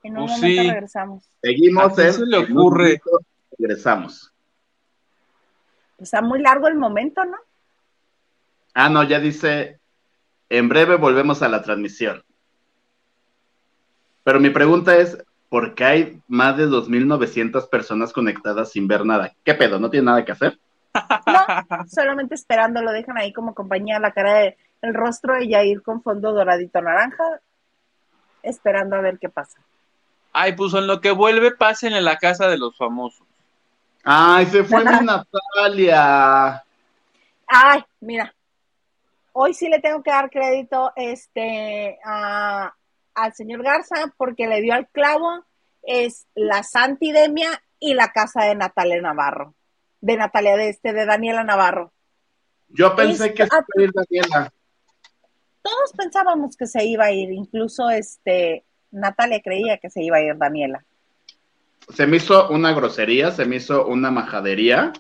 En un Pues momento sí. regresamos. Seguimos ¿A en. se le en un ocurre? Regresamos. Está muy largo el momento, ¿no? Ah, no, ya dice. En breve volvemos a la transmisión. Pero mi pregunta es: ¿por qué hay más de 2.900 personas conectadas sin ver nada? ¿Qué pedo? ¿No tiene nada que hacer? No, solamente esperando, lo dejan ahí como compañía, la cara de, el rostro de Yair con fondo doradito naranja, esperando a ver qué pasa. Ay, pues en lo que vuelve, pasen en la casa de los famosos. ¡Ay, se fue mi Natalia! Ay, mira, hoy sí le tengo que dar crédito este a- al señor Garza porque le dio al clavo, es la Santidemia y la casa de Natalia Navarro, de Natalia, de este, de Daniela Navarro. Yo pensé Es- que se iba a ir Daniela. Todos pensábamos que se iba a ir, incluso este Natalia creía que se iba a ir Daniela. Se me hizo una grosería, se me hizo una majadería.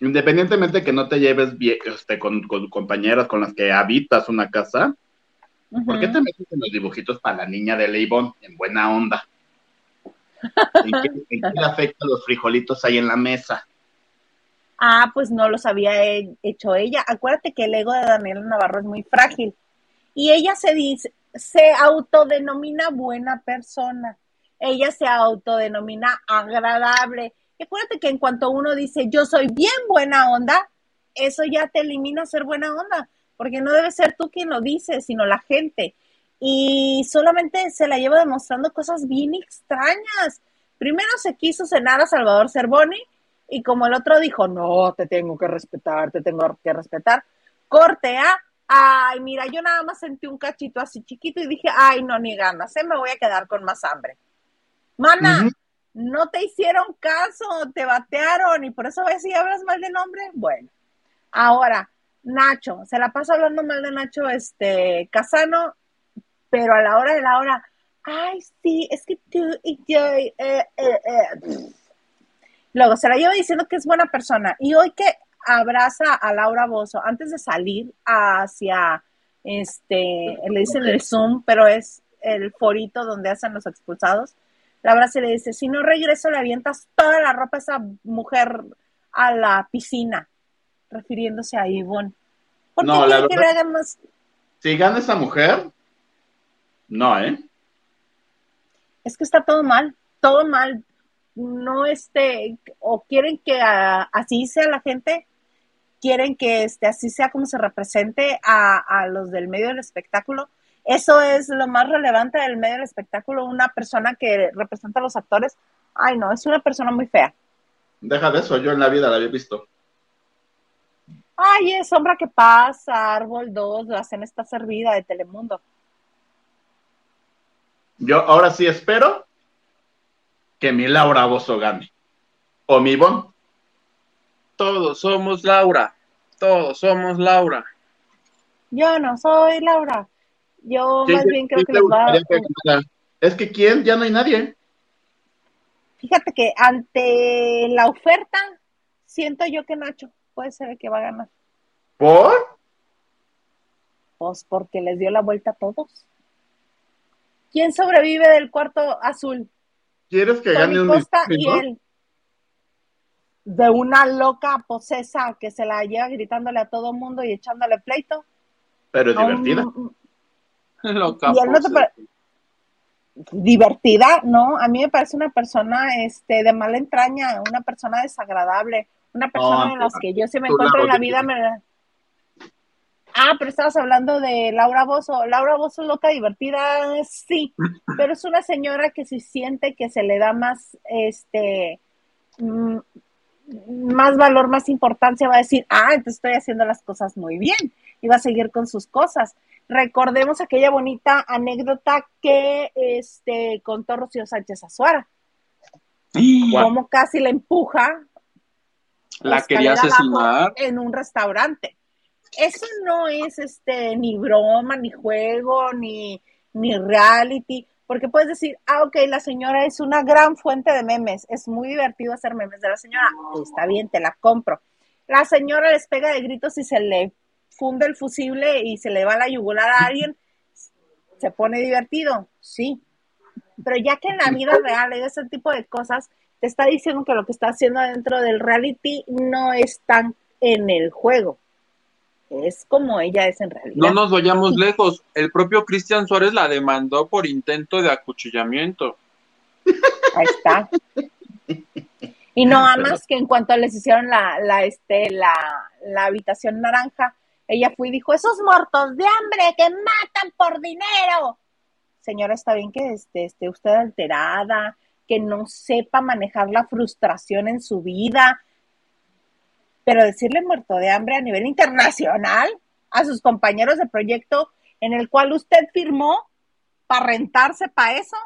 Independientemente que no te lleves bien, este, con, con compañeras con las que habitas una casa, ¿por qué te metes en los dibujitos para la niña de Leibon en buena onda? ¿En qué, en qué le afecta los frijolitos ahí en la mesa? Ah, pues no los había he- hecho ella. Acuérdate que el ego de Daniela Navarro es muy frágil. Y ella se dice, se autodenomina buena persona. Ella se autodenomina agradable. Acuérdate que en cuanto uno dice yo soy bien buena onda, eso ya te elimina ser buena onda. Porque no debe ser tú quien lo dice, sino la gente. Y solamente se la lleva demostrando cosas bien extrañas. Primero se quiso cenar a Salvador Cervoni y como el otro dijo, no, te tengo que respetar, te tengo que respetar, corte a, ay, mira, yo nada más sentí un cachito así chiquito y dije, ay, no, ni ganas, ¿eh? me voy a quedar con más hambre. Mana. No te hicieron caso, te batearon y por eso ves si hablas mal de nombre. Bueno, ahora, Nacho, se la pasa hablando mal de Nacho, este, Casano, pero a la hora de la hora, ay, sí, es que tú y yo, eh, eh, eh. Luego se la lleva diciendo que es buena persona. Y hoy que abraza a Laura Bozo antes de salir hacia, este, le dicen el Zoom, pero es el forito donde hacen los expulsados. La abraza y le dice, si no regreso le avientas toda la ropa a esa mujer a la piscina, refiriéndose a Ivonne. ¿Por qué No, la quiere que le hagan más? Si gana esa mujer, no, ¿eh? es que está todo mal, todo mal. No este, o quieren que así sea la gente, quieren que este, así sea como se represente a, a los del medio del espectáculo. Eso es lo más relevante del medio del espectáculo, una persona que representa a los actores. Ay, no, es una persona muy fea. Deja de eso, yo en la vida la había visto. Ay, es Sombra que pasa, Árbol 2, la cena está servida de Telemundo. Yo ahora sí espero que mi Laura Bozo gane. O mi Ivonne. Todos somos Laura. Todos somos Laura. Yo no soy Laura. Yo ¿Quién- más bien creo que les va a... que? Es que ¿quién? Ya no hay nadie. Fíjate que ante la oferta, siento yo que Nacho puede ser el que va a ganar. ¿Por? Pues porque les dio la vuelta a todos. ¿Quién sobrevive del cuarto azul? ¿Quieres que gane un Costa y él. De una loca posesa que se la lleva gritándole a todo mundo y echándole pleito. Pero es un- divertida. Loca Y él no te divertida, ¿no? A mí me parece una persona este, de mala entraña, una persona desagradable, una persona No, las tú- que yo si me encuentro en la la vida me... Ah, pero estabas hablando de Laura Bozo. Laura Bozo loca, divertida, sí, pero es una señora que si siente que se le da más, este, mm, más valor, más importancia, va a decir, ah, entonces estoy haciendo las cosas muy bien y va a seguir con sus cosas. Recordemos aquella bonita anécdota que este, contó Rocío Sánchez Azuara, Guau. cómo casi la empuja La quería asesinar. en un restaurante. Eso no es este ni broma, ni juego, ni, ni reality, porque puedes decir, ah, ok, la señora es una gran fuente de memes, es muy divertido hacer memes de la señora, está bien, te la compro. La señora les pega de gritos y se le funde el fusible y se le va la yugular a alguien, se pone divertido, sí. Pero ya que en la vida real hay ese tipo de cosas, te está diciendo que lo que está haciendo dentro del reality no es tan en el juego. Es como ella es en realidad. No nos vayamos lejos. El propio Cristian Suárez la demandó por intento de acuchillamiento. Ahí está. Y no amas que en cuanto les hicieron la, la, este, la, la habitación naranja, ella fue y dijo, esos muertos de hambre que matan por dinero. Señora, está bien que esté, esté usted alterada, que no sepa manejar la frustración en su vida, pero decirle muerto de hambre a nivel internacional a sus compañeros de proyecto en el cual usted firmó para rentarse para eso.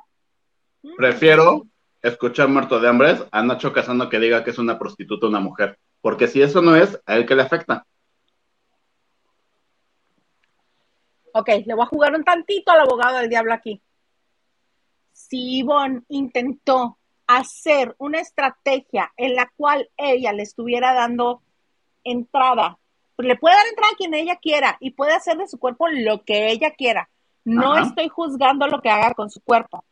Mm. Prefiero escuchar muerto de hambre a Nacho Casano que diga que es una prostituta una mujer. Porque si eso no es, a él que le afecta. Ok, le voy a jugar un tantito al abogado del diablo aquí. Si Ivonne intentó hacer una estrategia en la cual ella le estuviera dando entrada, le puede dar entrada a quien ella quiera y puede hacer de su cuerpo lo que ella quiera. No Ajá. estoy juzgando lo que haga con su cuerpo.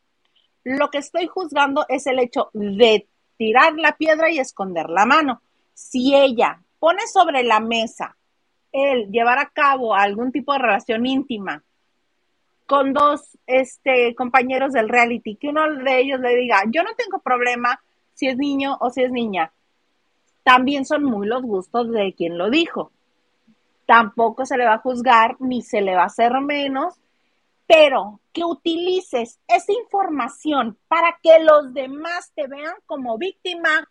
Lo que estoy juzgando es el hecho de tirar la piedra y esconder la mano. Si ella pone sobre la mesa el llevar a cabo algún tipo de relación íntima con dos este, compañeros del reality, que uno de ellos le diga, yo no tengo problema si es niño o si es niña. También son muy los gustos de quien lo dijo. Tampoco se le va a juzgar ni se le va a hacer menos, pero que utilices esa información para que los demás te vean como víctima,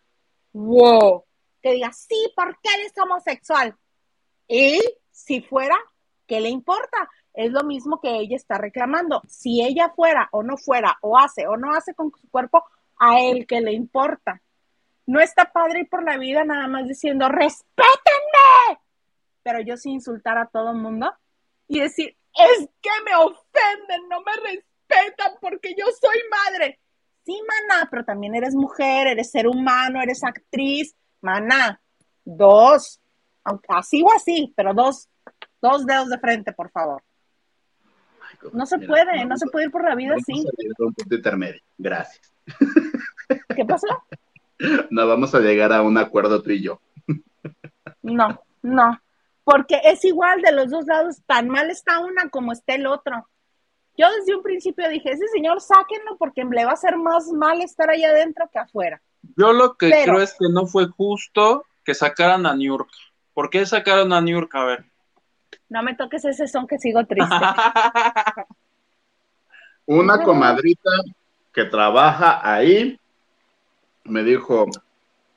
wow, que digas, sí, porque eres homosexual. Y si fuera, ¿qué le importa? Es lo mismo que ella está reclamando. Si ella fuera o no fuera, o hace o no hace con su cuerpo, a él que le importa. No está padre ir por la vida nada más diciendo, respétenme. Pero yo sí insultar a todo el mundo y decir, es que me ofenden, no me respetan porque yo soy madre. Sí, maná, pero también eres mujer, eres ser humano, eres actriz. Maná, dos, así o así, pero dos, dos dedos de frente, por favor. No se puede, no se puede ir por la vida así. un punto intermedio. Gracias. ¿Qué pasó? No vamos a llegar a un acuerdo tú y yo. No, no, porque es igual de los dos lados, tan mal está una como está el otro. Yo desde un principio dije, ese señor sáquenlo porque le va a hacer más mal estar allá adentro que afuera. Yo lo que Pero- creo es que no fue justo que sacaran a Niurka. ¿Por qué sacaron a Niurka? A ver. No me toques ese son que sigo triste. Una comadrita que trabaja ahí me dijo,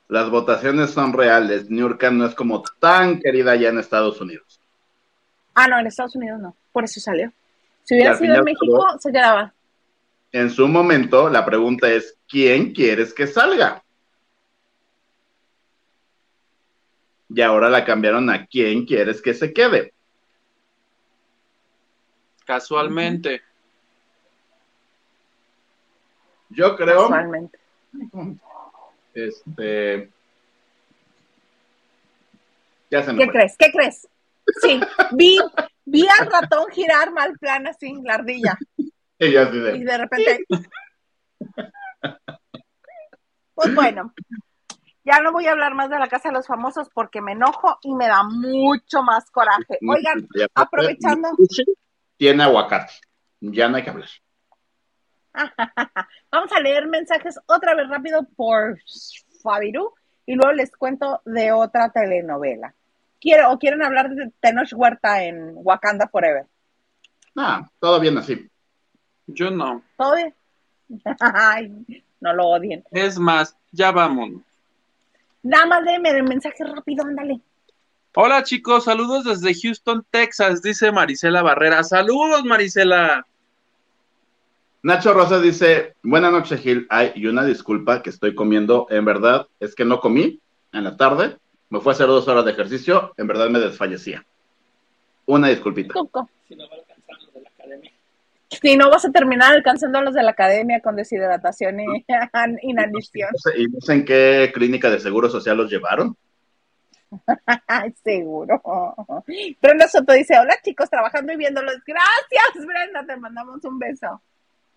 las votaciones son reales, Niurka no es como tan querida allá en Estados Unidos. Ah, no, en Estados Unidos no, por eso salió. Si hubiera sido en México, todo- se quedaba. En su momento, la pregunta es, ¿quién quieres que salga? Y ahora la cambiaron a ¿quién quieres que se quede? Casualmente. Yo creo, Casualmente. este... Ya se me ¿Qué fue. crees? ¿Qué crees? Sí, vi, vi al ratón girar mal plan así, la ardilla. Y yo así de- Y de repente. Pues bueno, ya no voy a hablar más de la casa de los famosos porque me enojo y me da mucho más coraje. Oigan, aprovechando. Tiene aguacate. Ya no hay que hablar. vamos a leer mensajes otra vez rápido por Fabiru y luego les cuento de otra telenovela. ¿Quiero, ¿O quieren hablar de Tenoch Huerta en Wakanda Forever? Ah, todo bien así. Yo no. ¿Todo bien? Ay, no lo odien. Es más, ya vámonos. Nada más déme el mensaje rápido, ándale. Hola chicos, saludos desde Houston, Texas, dice Marisela Barrera. Saludos, Marisela. Nacho Rosa dice, buenas noches Gil, ay, y una disculpa que estoy comiendo, en verdad es que no comí en la tarde, me fue a hacer dos horas de ejercicio, en verdad me desfallecía. Una disculpita. Coco. Si no vas a terminar alcanzando a los de la academia con deshidratación y inanición. Y no sé en qué clínica de seguro social los llevaron. Seguro. Brenda Soto dice, hola chicos, trabajando y viéndolos. Gracias, Brenda, te mandamos un beso.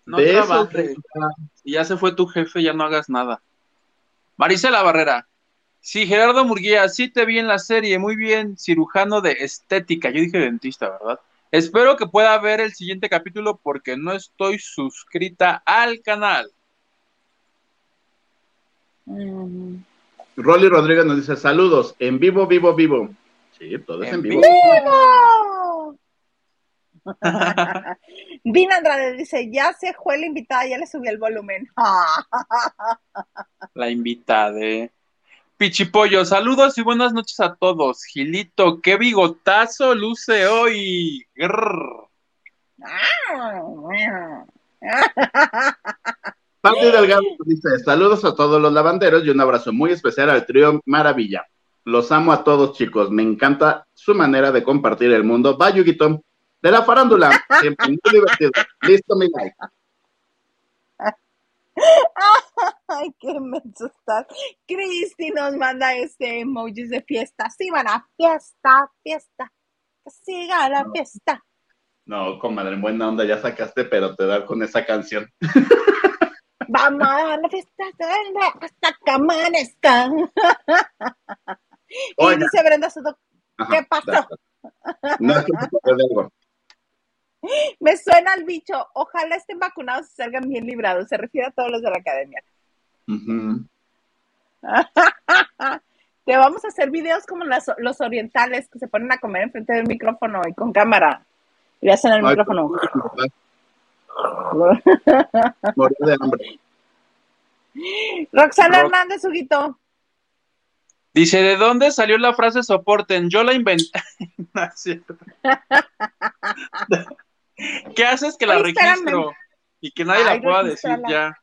No De eso, trabajes. Si ya se fue tu jefe, ya no hagas nada. Marisela Barrera. Sí, Gerardo Murguía, sí te vi en la serie, muy bien, cirujano de estética. Yo dije dentista, ¿verdad? Espero que pueda ver el siguiente capítulo porque no estoy suscrita al canal. Mm. Rolly Rodríguez nos dice, saludos, en vivo, vivo, vivo. Sí, todo es en, En vivo. vivo. Andrade dice, ya se fue la invitada, ya le subí el volumen. La invitada. Pichipollo, saludos y buenas noches a todos. Gilito, qué bigotazo luce hoy. Grrr. Pati Delgado dice, saludos a todos los lavanderos y un abrazo muy especial al trío Maravilla. Los amo a todos, chicos. Me encanta su manera de compartir el mundo. Va, Yuguito. De la farándula. Siempre muy divertido. Listo, mi like. Ay, qué menso estás. Cristi nos manda este emojis de fiesta. Sí, van a fiesta, fiesta. Que siga la fiesta. No, comadre, en buena onda ya sacaste, pero te da con esa canción. Vamos a la fiesta hasta que amanezca. Y Oiga. dice Brenda Soto, Ajá, ¿Qué pasó? da. No es que algo. me suena el bicho. Ojalá estén vacunados y salgan bien librados. Se refiere a todos los de la academia. Ujú. Te vamos a hacer videos como las- los orientales que se ponen a comer enfrente del micrófono y con cámara. Y le hacen el Ay, micrófono. De hambre. Roxana Rox- Hernández, Huguito. Dice, ¿de dónde salió la frase soporten? Yo la inventé. No es cierto. ¿Qué haces que la espérame. registro? Y que nadie Ay, la pueda decir ya.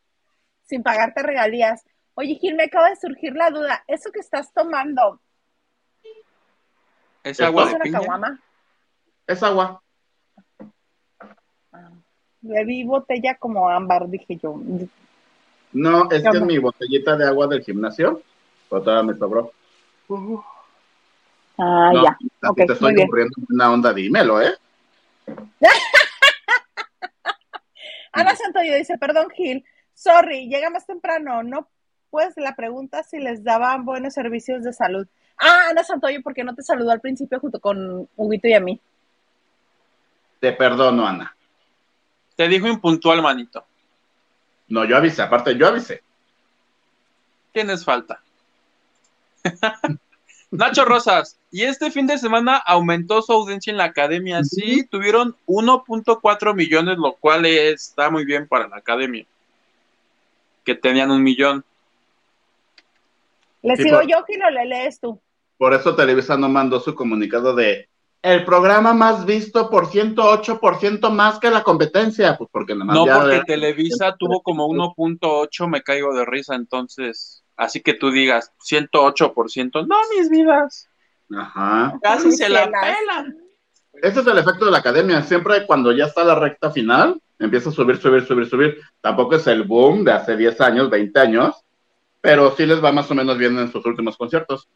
Sin pagarte regalías. Oye, Gil, me acaba de surgir la duda. ¿Eso que estás tomando ¿Es agua es de una piña? caguama? Es agua. Ah. Le vi botella como ámbar, dije yo. No, es que es mi botellita de agua del gimnasio, pero todavía me sobró. Ah, no, ya. te estoy ocurriendo una onda, dímelo, ¿eh? Ana Santoyo dice, perdón Gil, sorry, llega más temprano, no pues la pregunta si les daban buenos servicios de salud. Ah, Ana Santoyo, porque no te saludó al principio junto con Huguito y a mí. Te perdono, Ana. Te dijo impuntual, manito. No, yo avisé, aparte yo avisé. Tienes falta. Nacho Rosas, y este fin de semana aumentó su audiencia en la academia. Sí, tuvieron 1.4 millones, lo cual está muy bien para la academia. Que tenían un millón. ¿Le Sí, sigo por- yo, o le lees tú? Por eso Televisa no mandó su comunicado de el programa más visto por 108% más que la competencia. Pues porque nada más No, ya- porque Televisa tuvo como 1.8, me caigo de risa, entonces, así que tú digas 108%, no, mis vidas, Ajá. casi se la pelan. Ese es el efecto de la academia. Siempre cuando ya está la recta final, empieza a subir, subir, subir, subir. Tampoco es el boom de hace 10 años, 20 años, pero sí les va más o menos bien en sus últimos conciertos.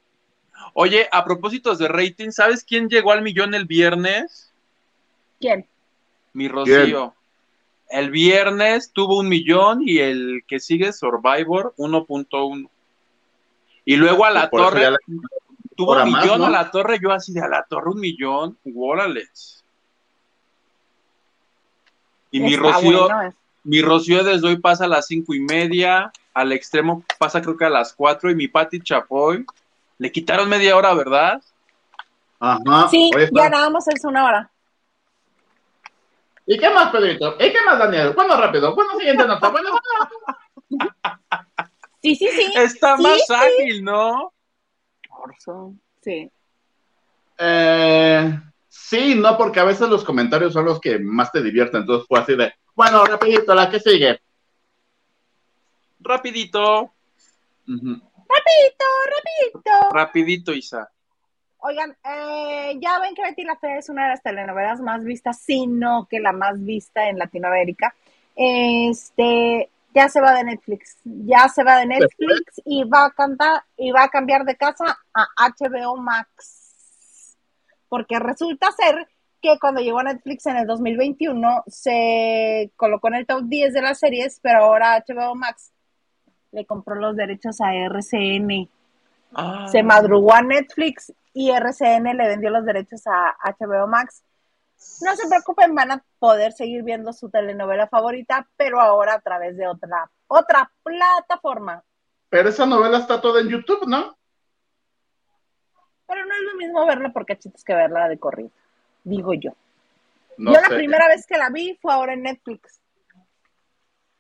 Oye, a propósitos de rating, ¿sabes quién llegó al millón el viernes? ¿Quién? Mi Rocío. El viernes tuvo un millón y el que sigue Survivor 1.1. Y luego a la Por eso torre ya la- tuvo un más, millón ¿no? a la torre, yo así de a la torre un millón, órales. Y mi Está Rocío, bueno, es- mi Rocío desde hoy pasa a las cinco y media, al extremo pasa creo que a las cuatro, y mi Pati Chapoy, le quitaron media hora, ¿verdad? Ajá. Sí, Oye, ya nada más es una hora. ¿Y qué más, Pedrito? ¿Y qué más, Daniel? Bueno, rápido. Bueno, siguiente nota. Bueno, Sí, sí, sí. Está Sí, más sí. ágil, ¿no? Sí. Eh, sí, no, porque a veces los comentarios son los que más te divierten. Entonces fue así de, bueno, rapidito, la que sigue. Rapidito, Ujú. Rapidito, rapidito. rapidito, Isa. Oigan, eh, ya ven que Betty la Fea es una de las telenovelas más vistas, sino que la más vista en Latinoamérica. Este, ya se va de Netflix, ya se va de Netflix y va a cantar y va a cambiar de casa a HBO Max. Porque resulta ser que cuando llegó a Netflix en el 2021 se colocó en el top 10 de las series, pero ahora HBO Max le compró los derechos a RCN Ah. se madrugó a Netflix y RCN le vendió los derechos a HBO Max. No se preocupen, van a poder seguir viendo su telenovela favorita, pero ahora a través de otra, otra plataforma. Pero esa novela está toda en YouTube, ¿no? Pero no es lo mismo verla por cachitos que verla de corrido, digo yo. No yo sé. la primera vez que la vi fue ahora en Netflix.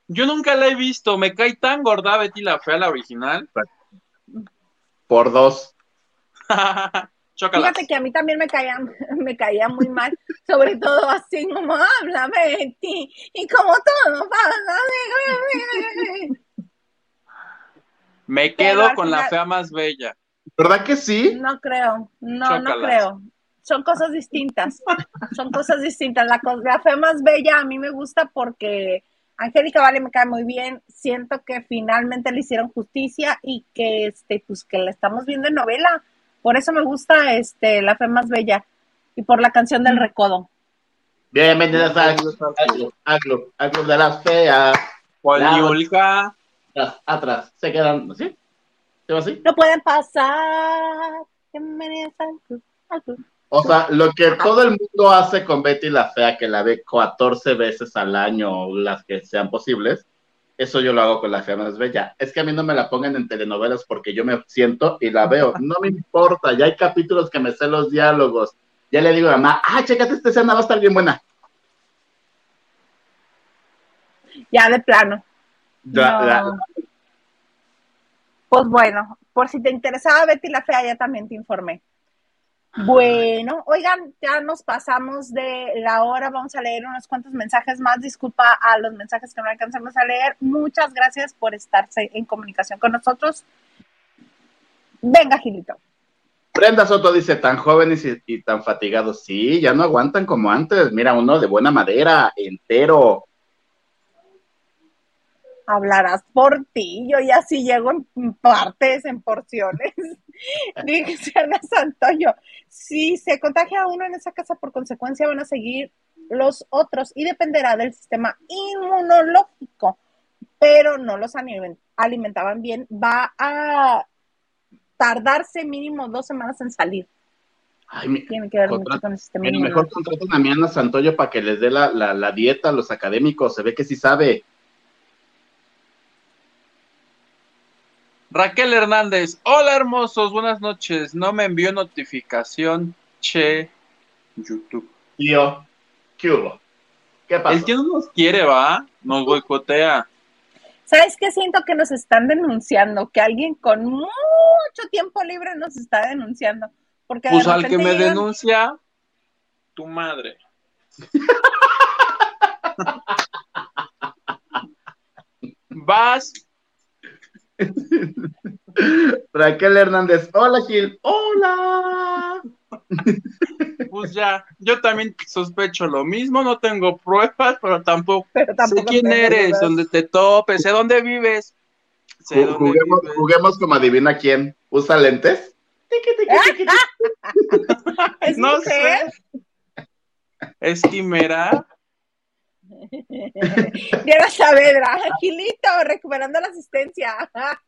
Yo nunca la he visto, me cae tan gorda Betty la Fea, la original. Por dos. Fíjate que a mí también me caía, me caía muy mal, sobre todo así como habla Betty, y como todo pasa. Me quedo con la fea más bella. ¿Verdad que sí? No creo, no, no creo. Son cosas distintas. Son cosas distintas. La, la fe más bella a mí me gusta porque Angélica Vale me cae muy bien. Siento que finalmente le hicieron justicia y que este, pues que la estamos viendo en novela. Por eso me gusta este La fe más bella. Y por la canción del recodo. Bienvenidas al club, al club, de las feas. ¿Cuál La- Yulka? Atrás, atrás. Se quedan así. ¿Se va así? No pueden pasar. Bienvenidas al club, al club. O sea, lo que todo el mundo hace con Betty la Fea, que la ve 14 veces al año, o las que sean posibles, eso yo lo hago con la Fea Más Bella. Es que a mí no me la pongan en telenovelas porque yo me siento y la veo. No me importa, ya hay capítulos que me sé los diálogos. Ya le digo a mamá, ah, chécate esta escena, va a estar bien buena. Ya de plano. Ya, No. la- Pues bueno, por si te interesaba Betty la Fea, ya también te informé. Bueno, oigan, ya nos pasamos de la hora, vamos a leer unos cuantos mensajes más. Disculpa a los mensajes que no alcanzamos a leer. Muchas gracias por estarse en comunicación con nosotros. Venga, Gilito. Brenda Soto dice, tan jóvenes y, y tan fatigados. Sí, ya no aguantan como antes. Mira, uno de buena madera, entero, Hablarás por ti, yo ya sí llego en partes, en porciones. Dice Ana Santoyo, si se contagia uno en esa casa, por consecuencia van a seguir los otros y dependerá del sistema inmunológico, pero no los aliment- alimentaban bien. Va a tardarse mínimo dos semanas en salir. Ay, mi- Tiene que ver mucho con el sistema mira, mejor contraten a mi Ana Santoyo para que les dé la, la, la dieta a los académicos. Se ve que sí sabe. Raquel Hernández, hola hermosos, buenas noches. No me envió notificación, che, YouTube. Tío, ¿qué hubo? ¿Qué pasó? El que no nos quiere, va, nos boicotea. ¿Sabes qué? Siento que nos están denunciando, que alguien con mucho tiempo libre nos está denunciando. Porque de Pues al que me llegan- denuncia, tu madre. Vas, Raquel Hernández, hola Gil, hola. pues ya. Yo también sospecho lo mismo, no tengo pruebas, pero tampoco pero sé tampoco quién eres, dudas. dónde te topes, sé dónde vives. Sé Ju- dónde Juguemos, vives. juguemos como adivina quién. ¿Usa lentes? Tiqui, tiqui, tiqui, tiqui. ¿Es No mujer? sé. Es quimera. Diana Saavedra, Gilito, recuperando la asistencia.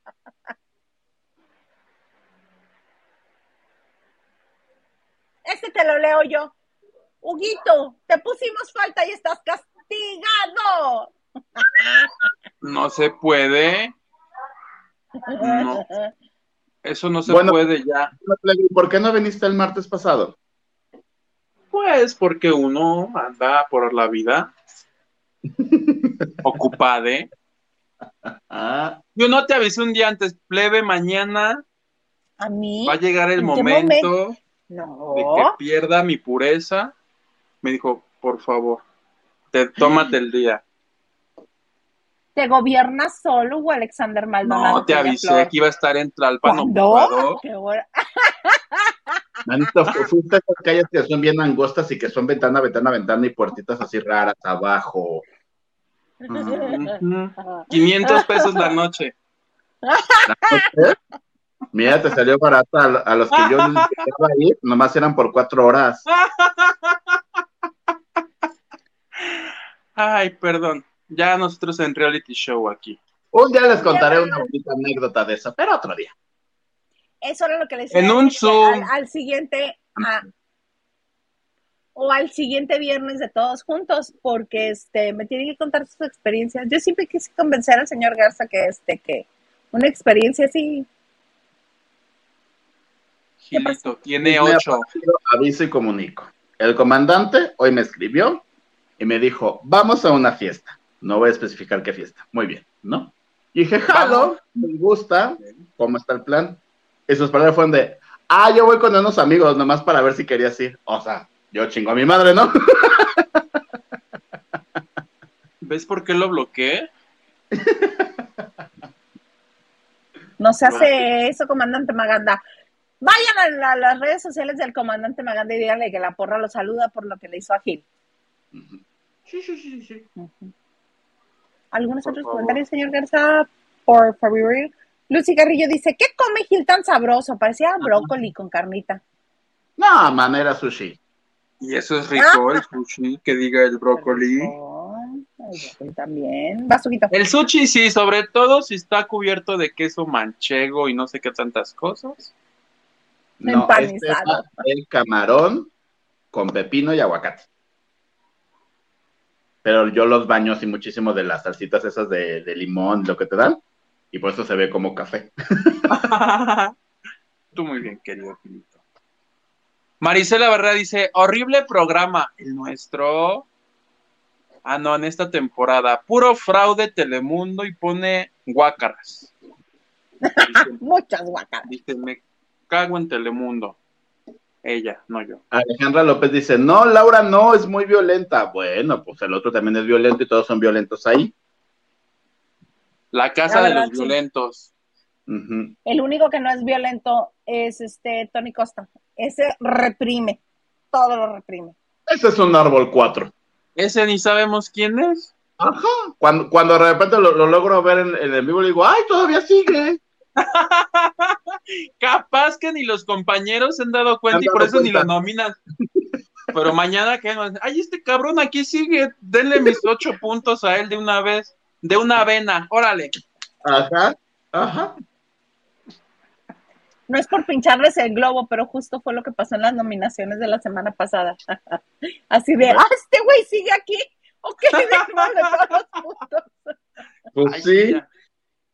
Este te lo leo yo. Huguito, te pusimos falta y estás castigado. No se puede. No. Eso no se Bueno. puede ya. ¿Por qué no viniste el martes pasado? Pues porque uno anda por la vida ocupade. Ah, Yo no te avisé un día antes, plebe, mañana ¿A mí? va a llegar el ¿En qué momento No. de que pierda mi pureza. Me dijo, por favor, te, tómate el día. ¿Te gobiernas solo o Alexander Maldonado? No te avisé que iba a estar en Tlalpan ¿Cuándo? ocupado. Qué bueno. manito, fu- fuiste a esas calles que son bien angostas y que son ventana, ventana, ventana y puertitas así raras abajo. Ujú. 500 pesos la noche. Mira, te salió barata a, los que yo llegaba ahí, nomás eran por cuatro horas. Ay, perdón. Ya nosotros en reality show aquí. Un día les contaré una bonita anécdota de eso, pero otro día. Eso era lo que les En un Zoom. Al, al siguiente, a- o al siguiente viernes de todos juntos, porque este me tiene que contar sus experiencias. Yo siempre quise convencer al señor Garza que este que una experiencia así. ¿Qué Gilito, tiene Me ocho. Aviso y comunico. El comandante hoy me escribió y me dijo, vamos a una fiesta. No voy a especificar qué fiesta. Muy bien, ¿no? Y dije, jalo, me gusta, ¿cómo está el plan? Y sus palabras fueron de, ah, yo voy con unos amigos nomás para ver si querías ir. O sea, yo chingo a mi madre, ¿no? ¿Ves por qué lo bloqueé? No se hace eso, comandante Maganda. Vayan a, la- las redes sociales del comandante Maganda y díganle que la porra lo saluda por lo que le hizo a Gil. Sí, sí, sí, sí. ¿Algunos Por otros favor. comentarios, señor Garza? Por favor. Lucy Carrillo dice, ¿qué come Gil tan sabroso? Parecía brócoli con carnita. No, manera sushi. Y eso es rico, el sushi, que diga el brócoli. Oh, el brócoli también. El sushi sí, sobre todo si está cubierto de queso manchego y no sé qué tantas cosas. No, este el camarón con pepino y aguacate. Pero yo los baño así muchísimo de las salsitas esas de, de limón, lo que te dan, y por eso se ve como café. Tú muy bien, querido Filito. Marisela Barrera dice, horrible programa, el nuestro. Ah, no, en esta temporada, puro fraude Telemundo y pone guácaras. Dice, Muchas guacas. dice, me cago en Telemundo. Ella, no yo. Alejandra López dice, no, Laura no, es muy violenta. Bueno, pues el otro también es violento y todos son violentos ahí. La casa La de los sí. violentos. El único que no es violento es este Tony Costa. Ese reprime. Todo lo reprime. Ese es un árbol 4. Ese ni sabemos quién es. Ajá. Cuando, cuando de repente lo, lo logro ver en, en el vivo, le digo, ¡ay, todavía sigue! Capaz que ni los compañeros se han dado cuenta Han y por eso ni lo nominan. Pero mañana que ay, este cabrón aquí sigue, denle mis ocho puntos a él de una vez, de una avena, órale. Ajá, ajá. No es por pincharles el globo, pero justo fue lo que pasó en las nominaciones de la semana pasada. Así de, ah, este güey sigue aquí. Ok, démosle todos los puntos. Pues Ay, sí.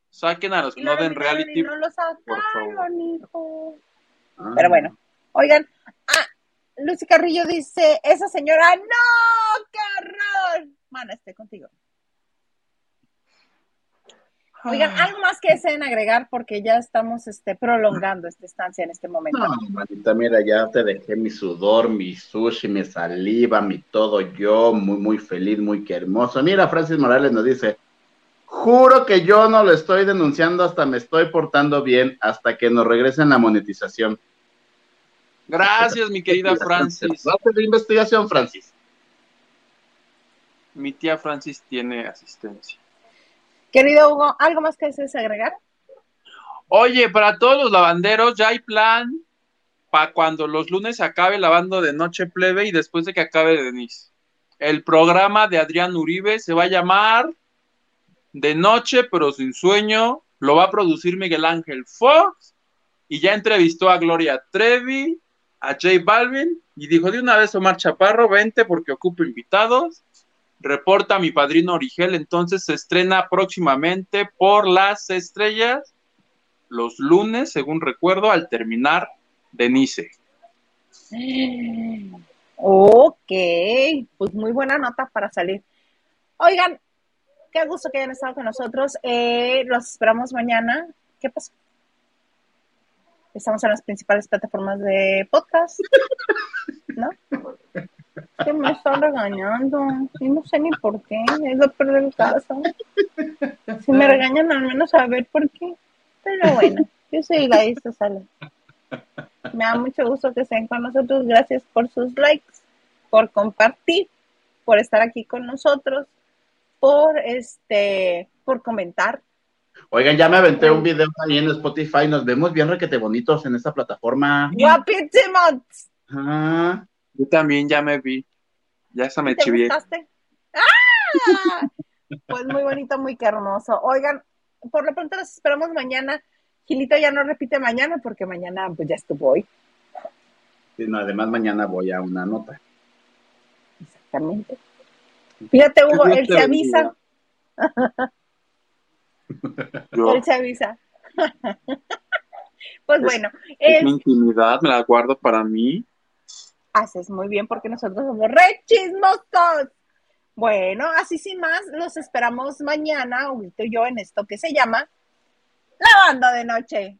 Saquen a los que no den reality. no lo sacaron, hijo. Ah. Pero bueno, oigan, ah, Lucy Carrillo dice, esa señora, no, qué horror. Mana, estoy contigo. Oigan, algo más que deseen agregar porque ya estamos este, prolongando esta estancia en este momento. No, manita, mira, ya te dejé mi sudor, mi sushi, mi saliva, mi todo yo, muy, muy feliz, muy que hermoso. Mira, Francis Morales nos dice, juro que yo no lo estoy denunciando hasta me estoy portando bien, hasta que nos regresen la monetización. Gracias, mi querida Francis. Haces de investigación, Francis. Mi tía Francis tiene asistencia. Querido Hugo, ¿algo más que desees agregar? Oye, para todos los lavanderos, ya hay plan para cuando los lunes acabe lavando de noche plebe y después de que acabe Denise. El programa de Adrián Uribe se va a llamar De Noche, pero sin sueño. Lo va a producir Miguel Ángel Fox y ya entrevistó a Gloria Trevi, a J Balvin y dijo de una vez Omar Chaparro, vente porque ocupo invitados. Reporta mi padrino Origel, entonces se estrena próximamente por las estrellas los lunes, según recuerdo, al terminar Denise. Ok, pues muy buena nota para salir. Oigan, qué gusto que hayan estado con nosotros. Eh, los esperamos mañana. ¿Qué pasó? Estamos en las principales plataformas de podcast, ¿no? Que me están regañando y no sé ni por qué, es lo peor del caso. Si me regañan, al menos saber por qué. Pero bueno, yo soy la Isa Sala. Me da mucho gusto que estén con nosotros. Gracias por sus likes, por compartir, por estar aquí con nosotros, por este, por comentar. Oigan, ya me aventé un video ahí en Spotify, nos vemos bien requete bonitos en esta plataforma. ¡Guapísimos! Ah, Yo también ya me vi. Ya se me ¿Te chivié. gustaste? ¡Ah! Pues muy bonito, muy hermoso. Oigan, por lo pronto los esperamos mañana. Gilito ya no repite mañana porque mañana pues ya estuvo hoy. sí, no, además mañana voy a una nota. Exactamente. Fíjate, Hugo, él se avisa. Él se avisa. Pues Es- bueno, es es- mi intimidad, me la guardo para mí. Haces muy bien porque nosotros somos re chismosos. Bueno, así sin más, los esperamos mañana, Huguito y yo, en esto que se llama Lavando de Noche.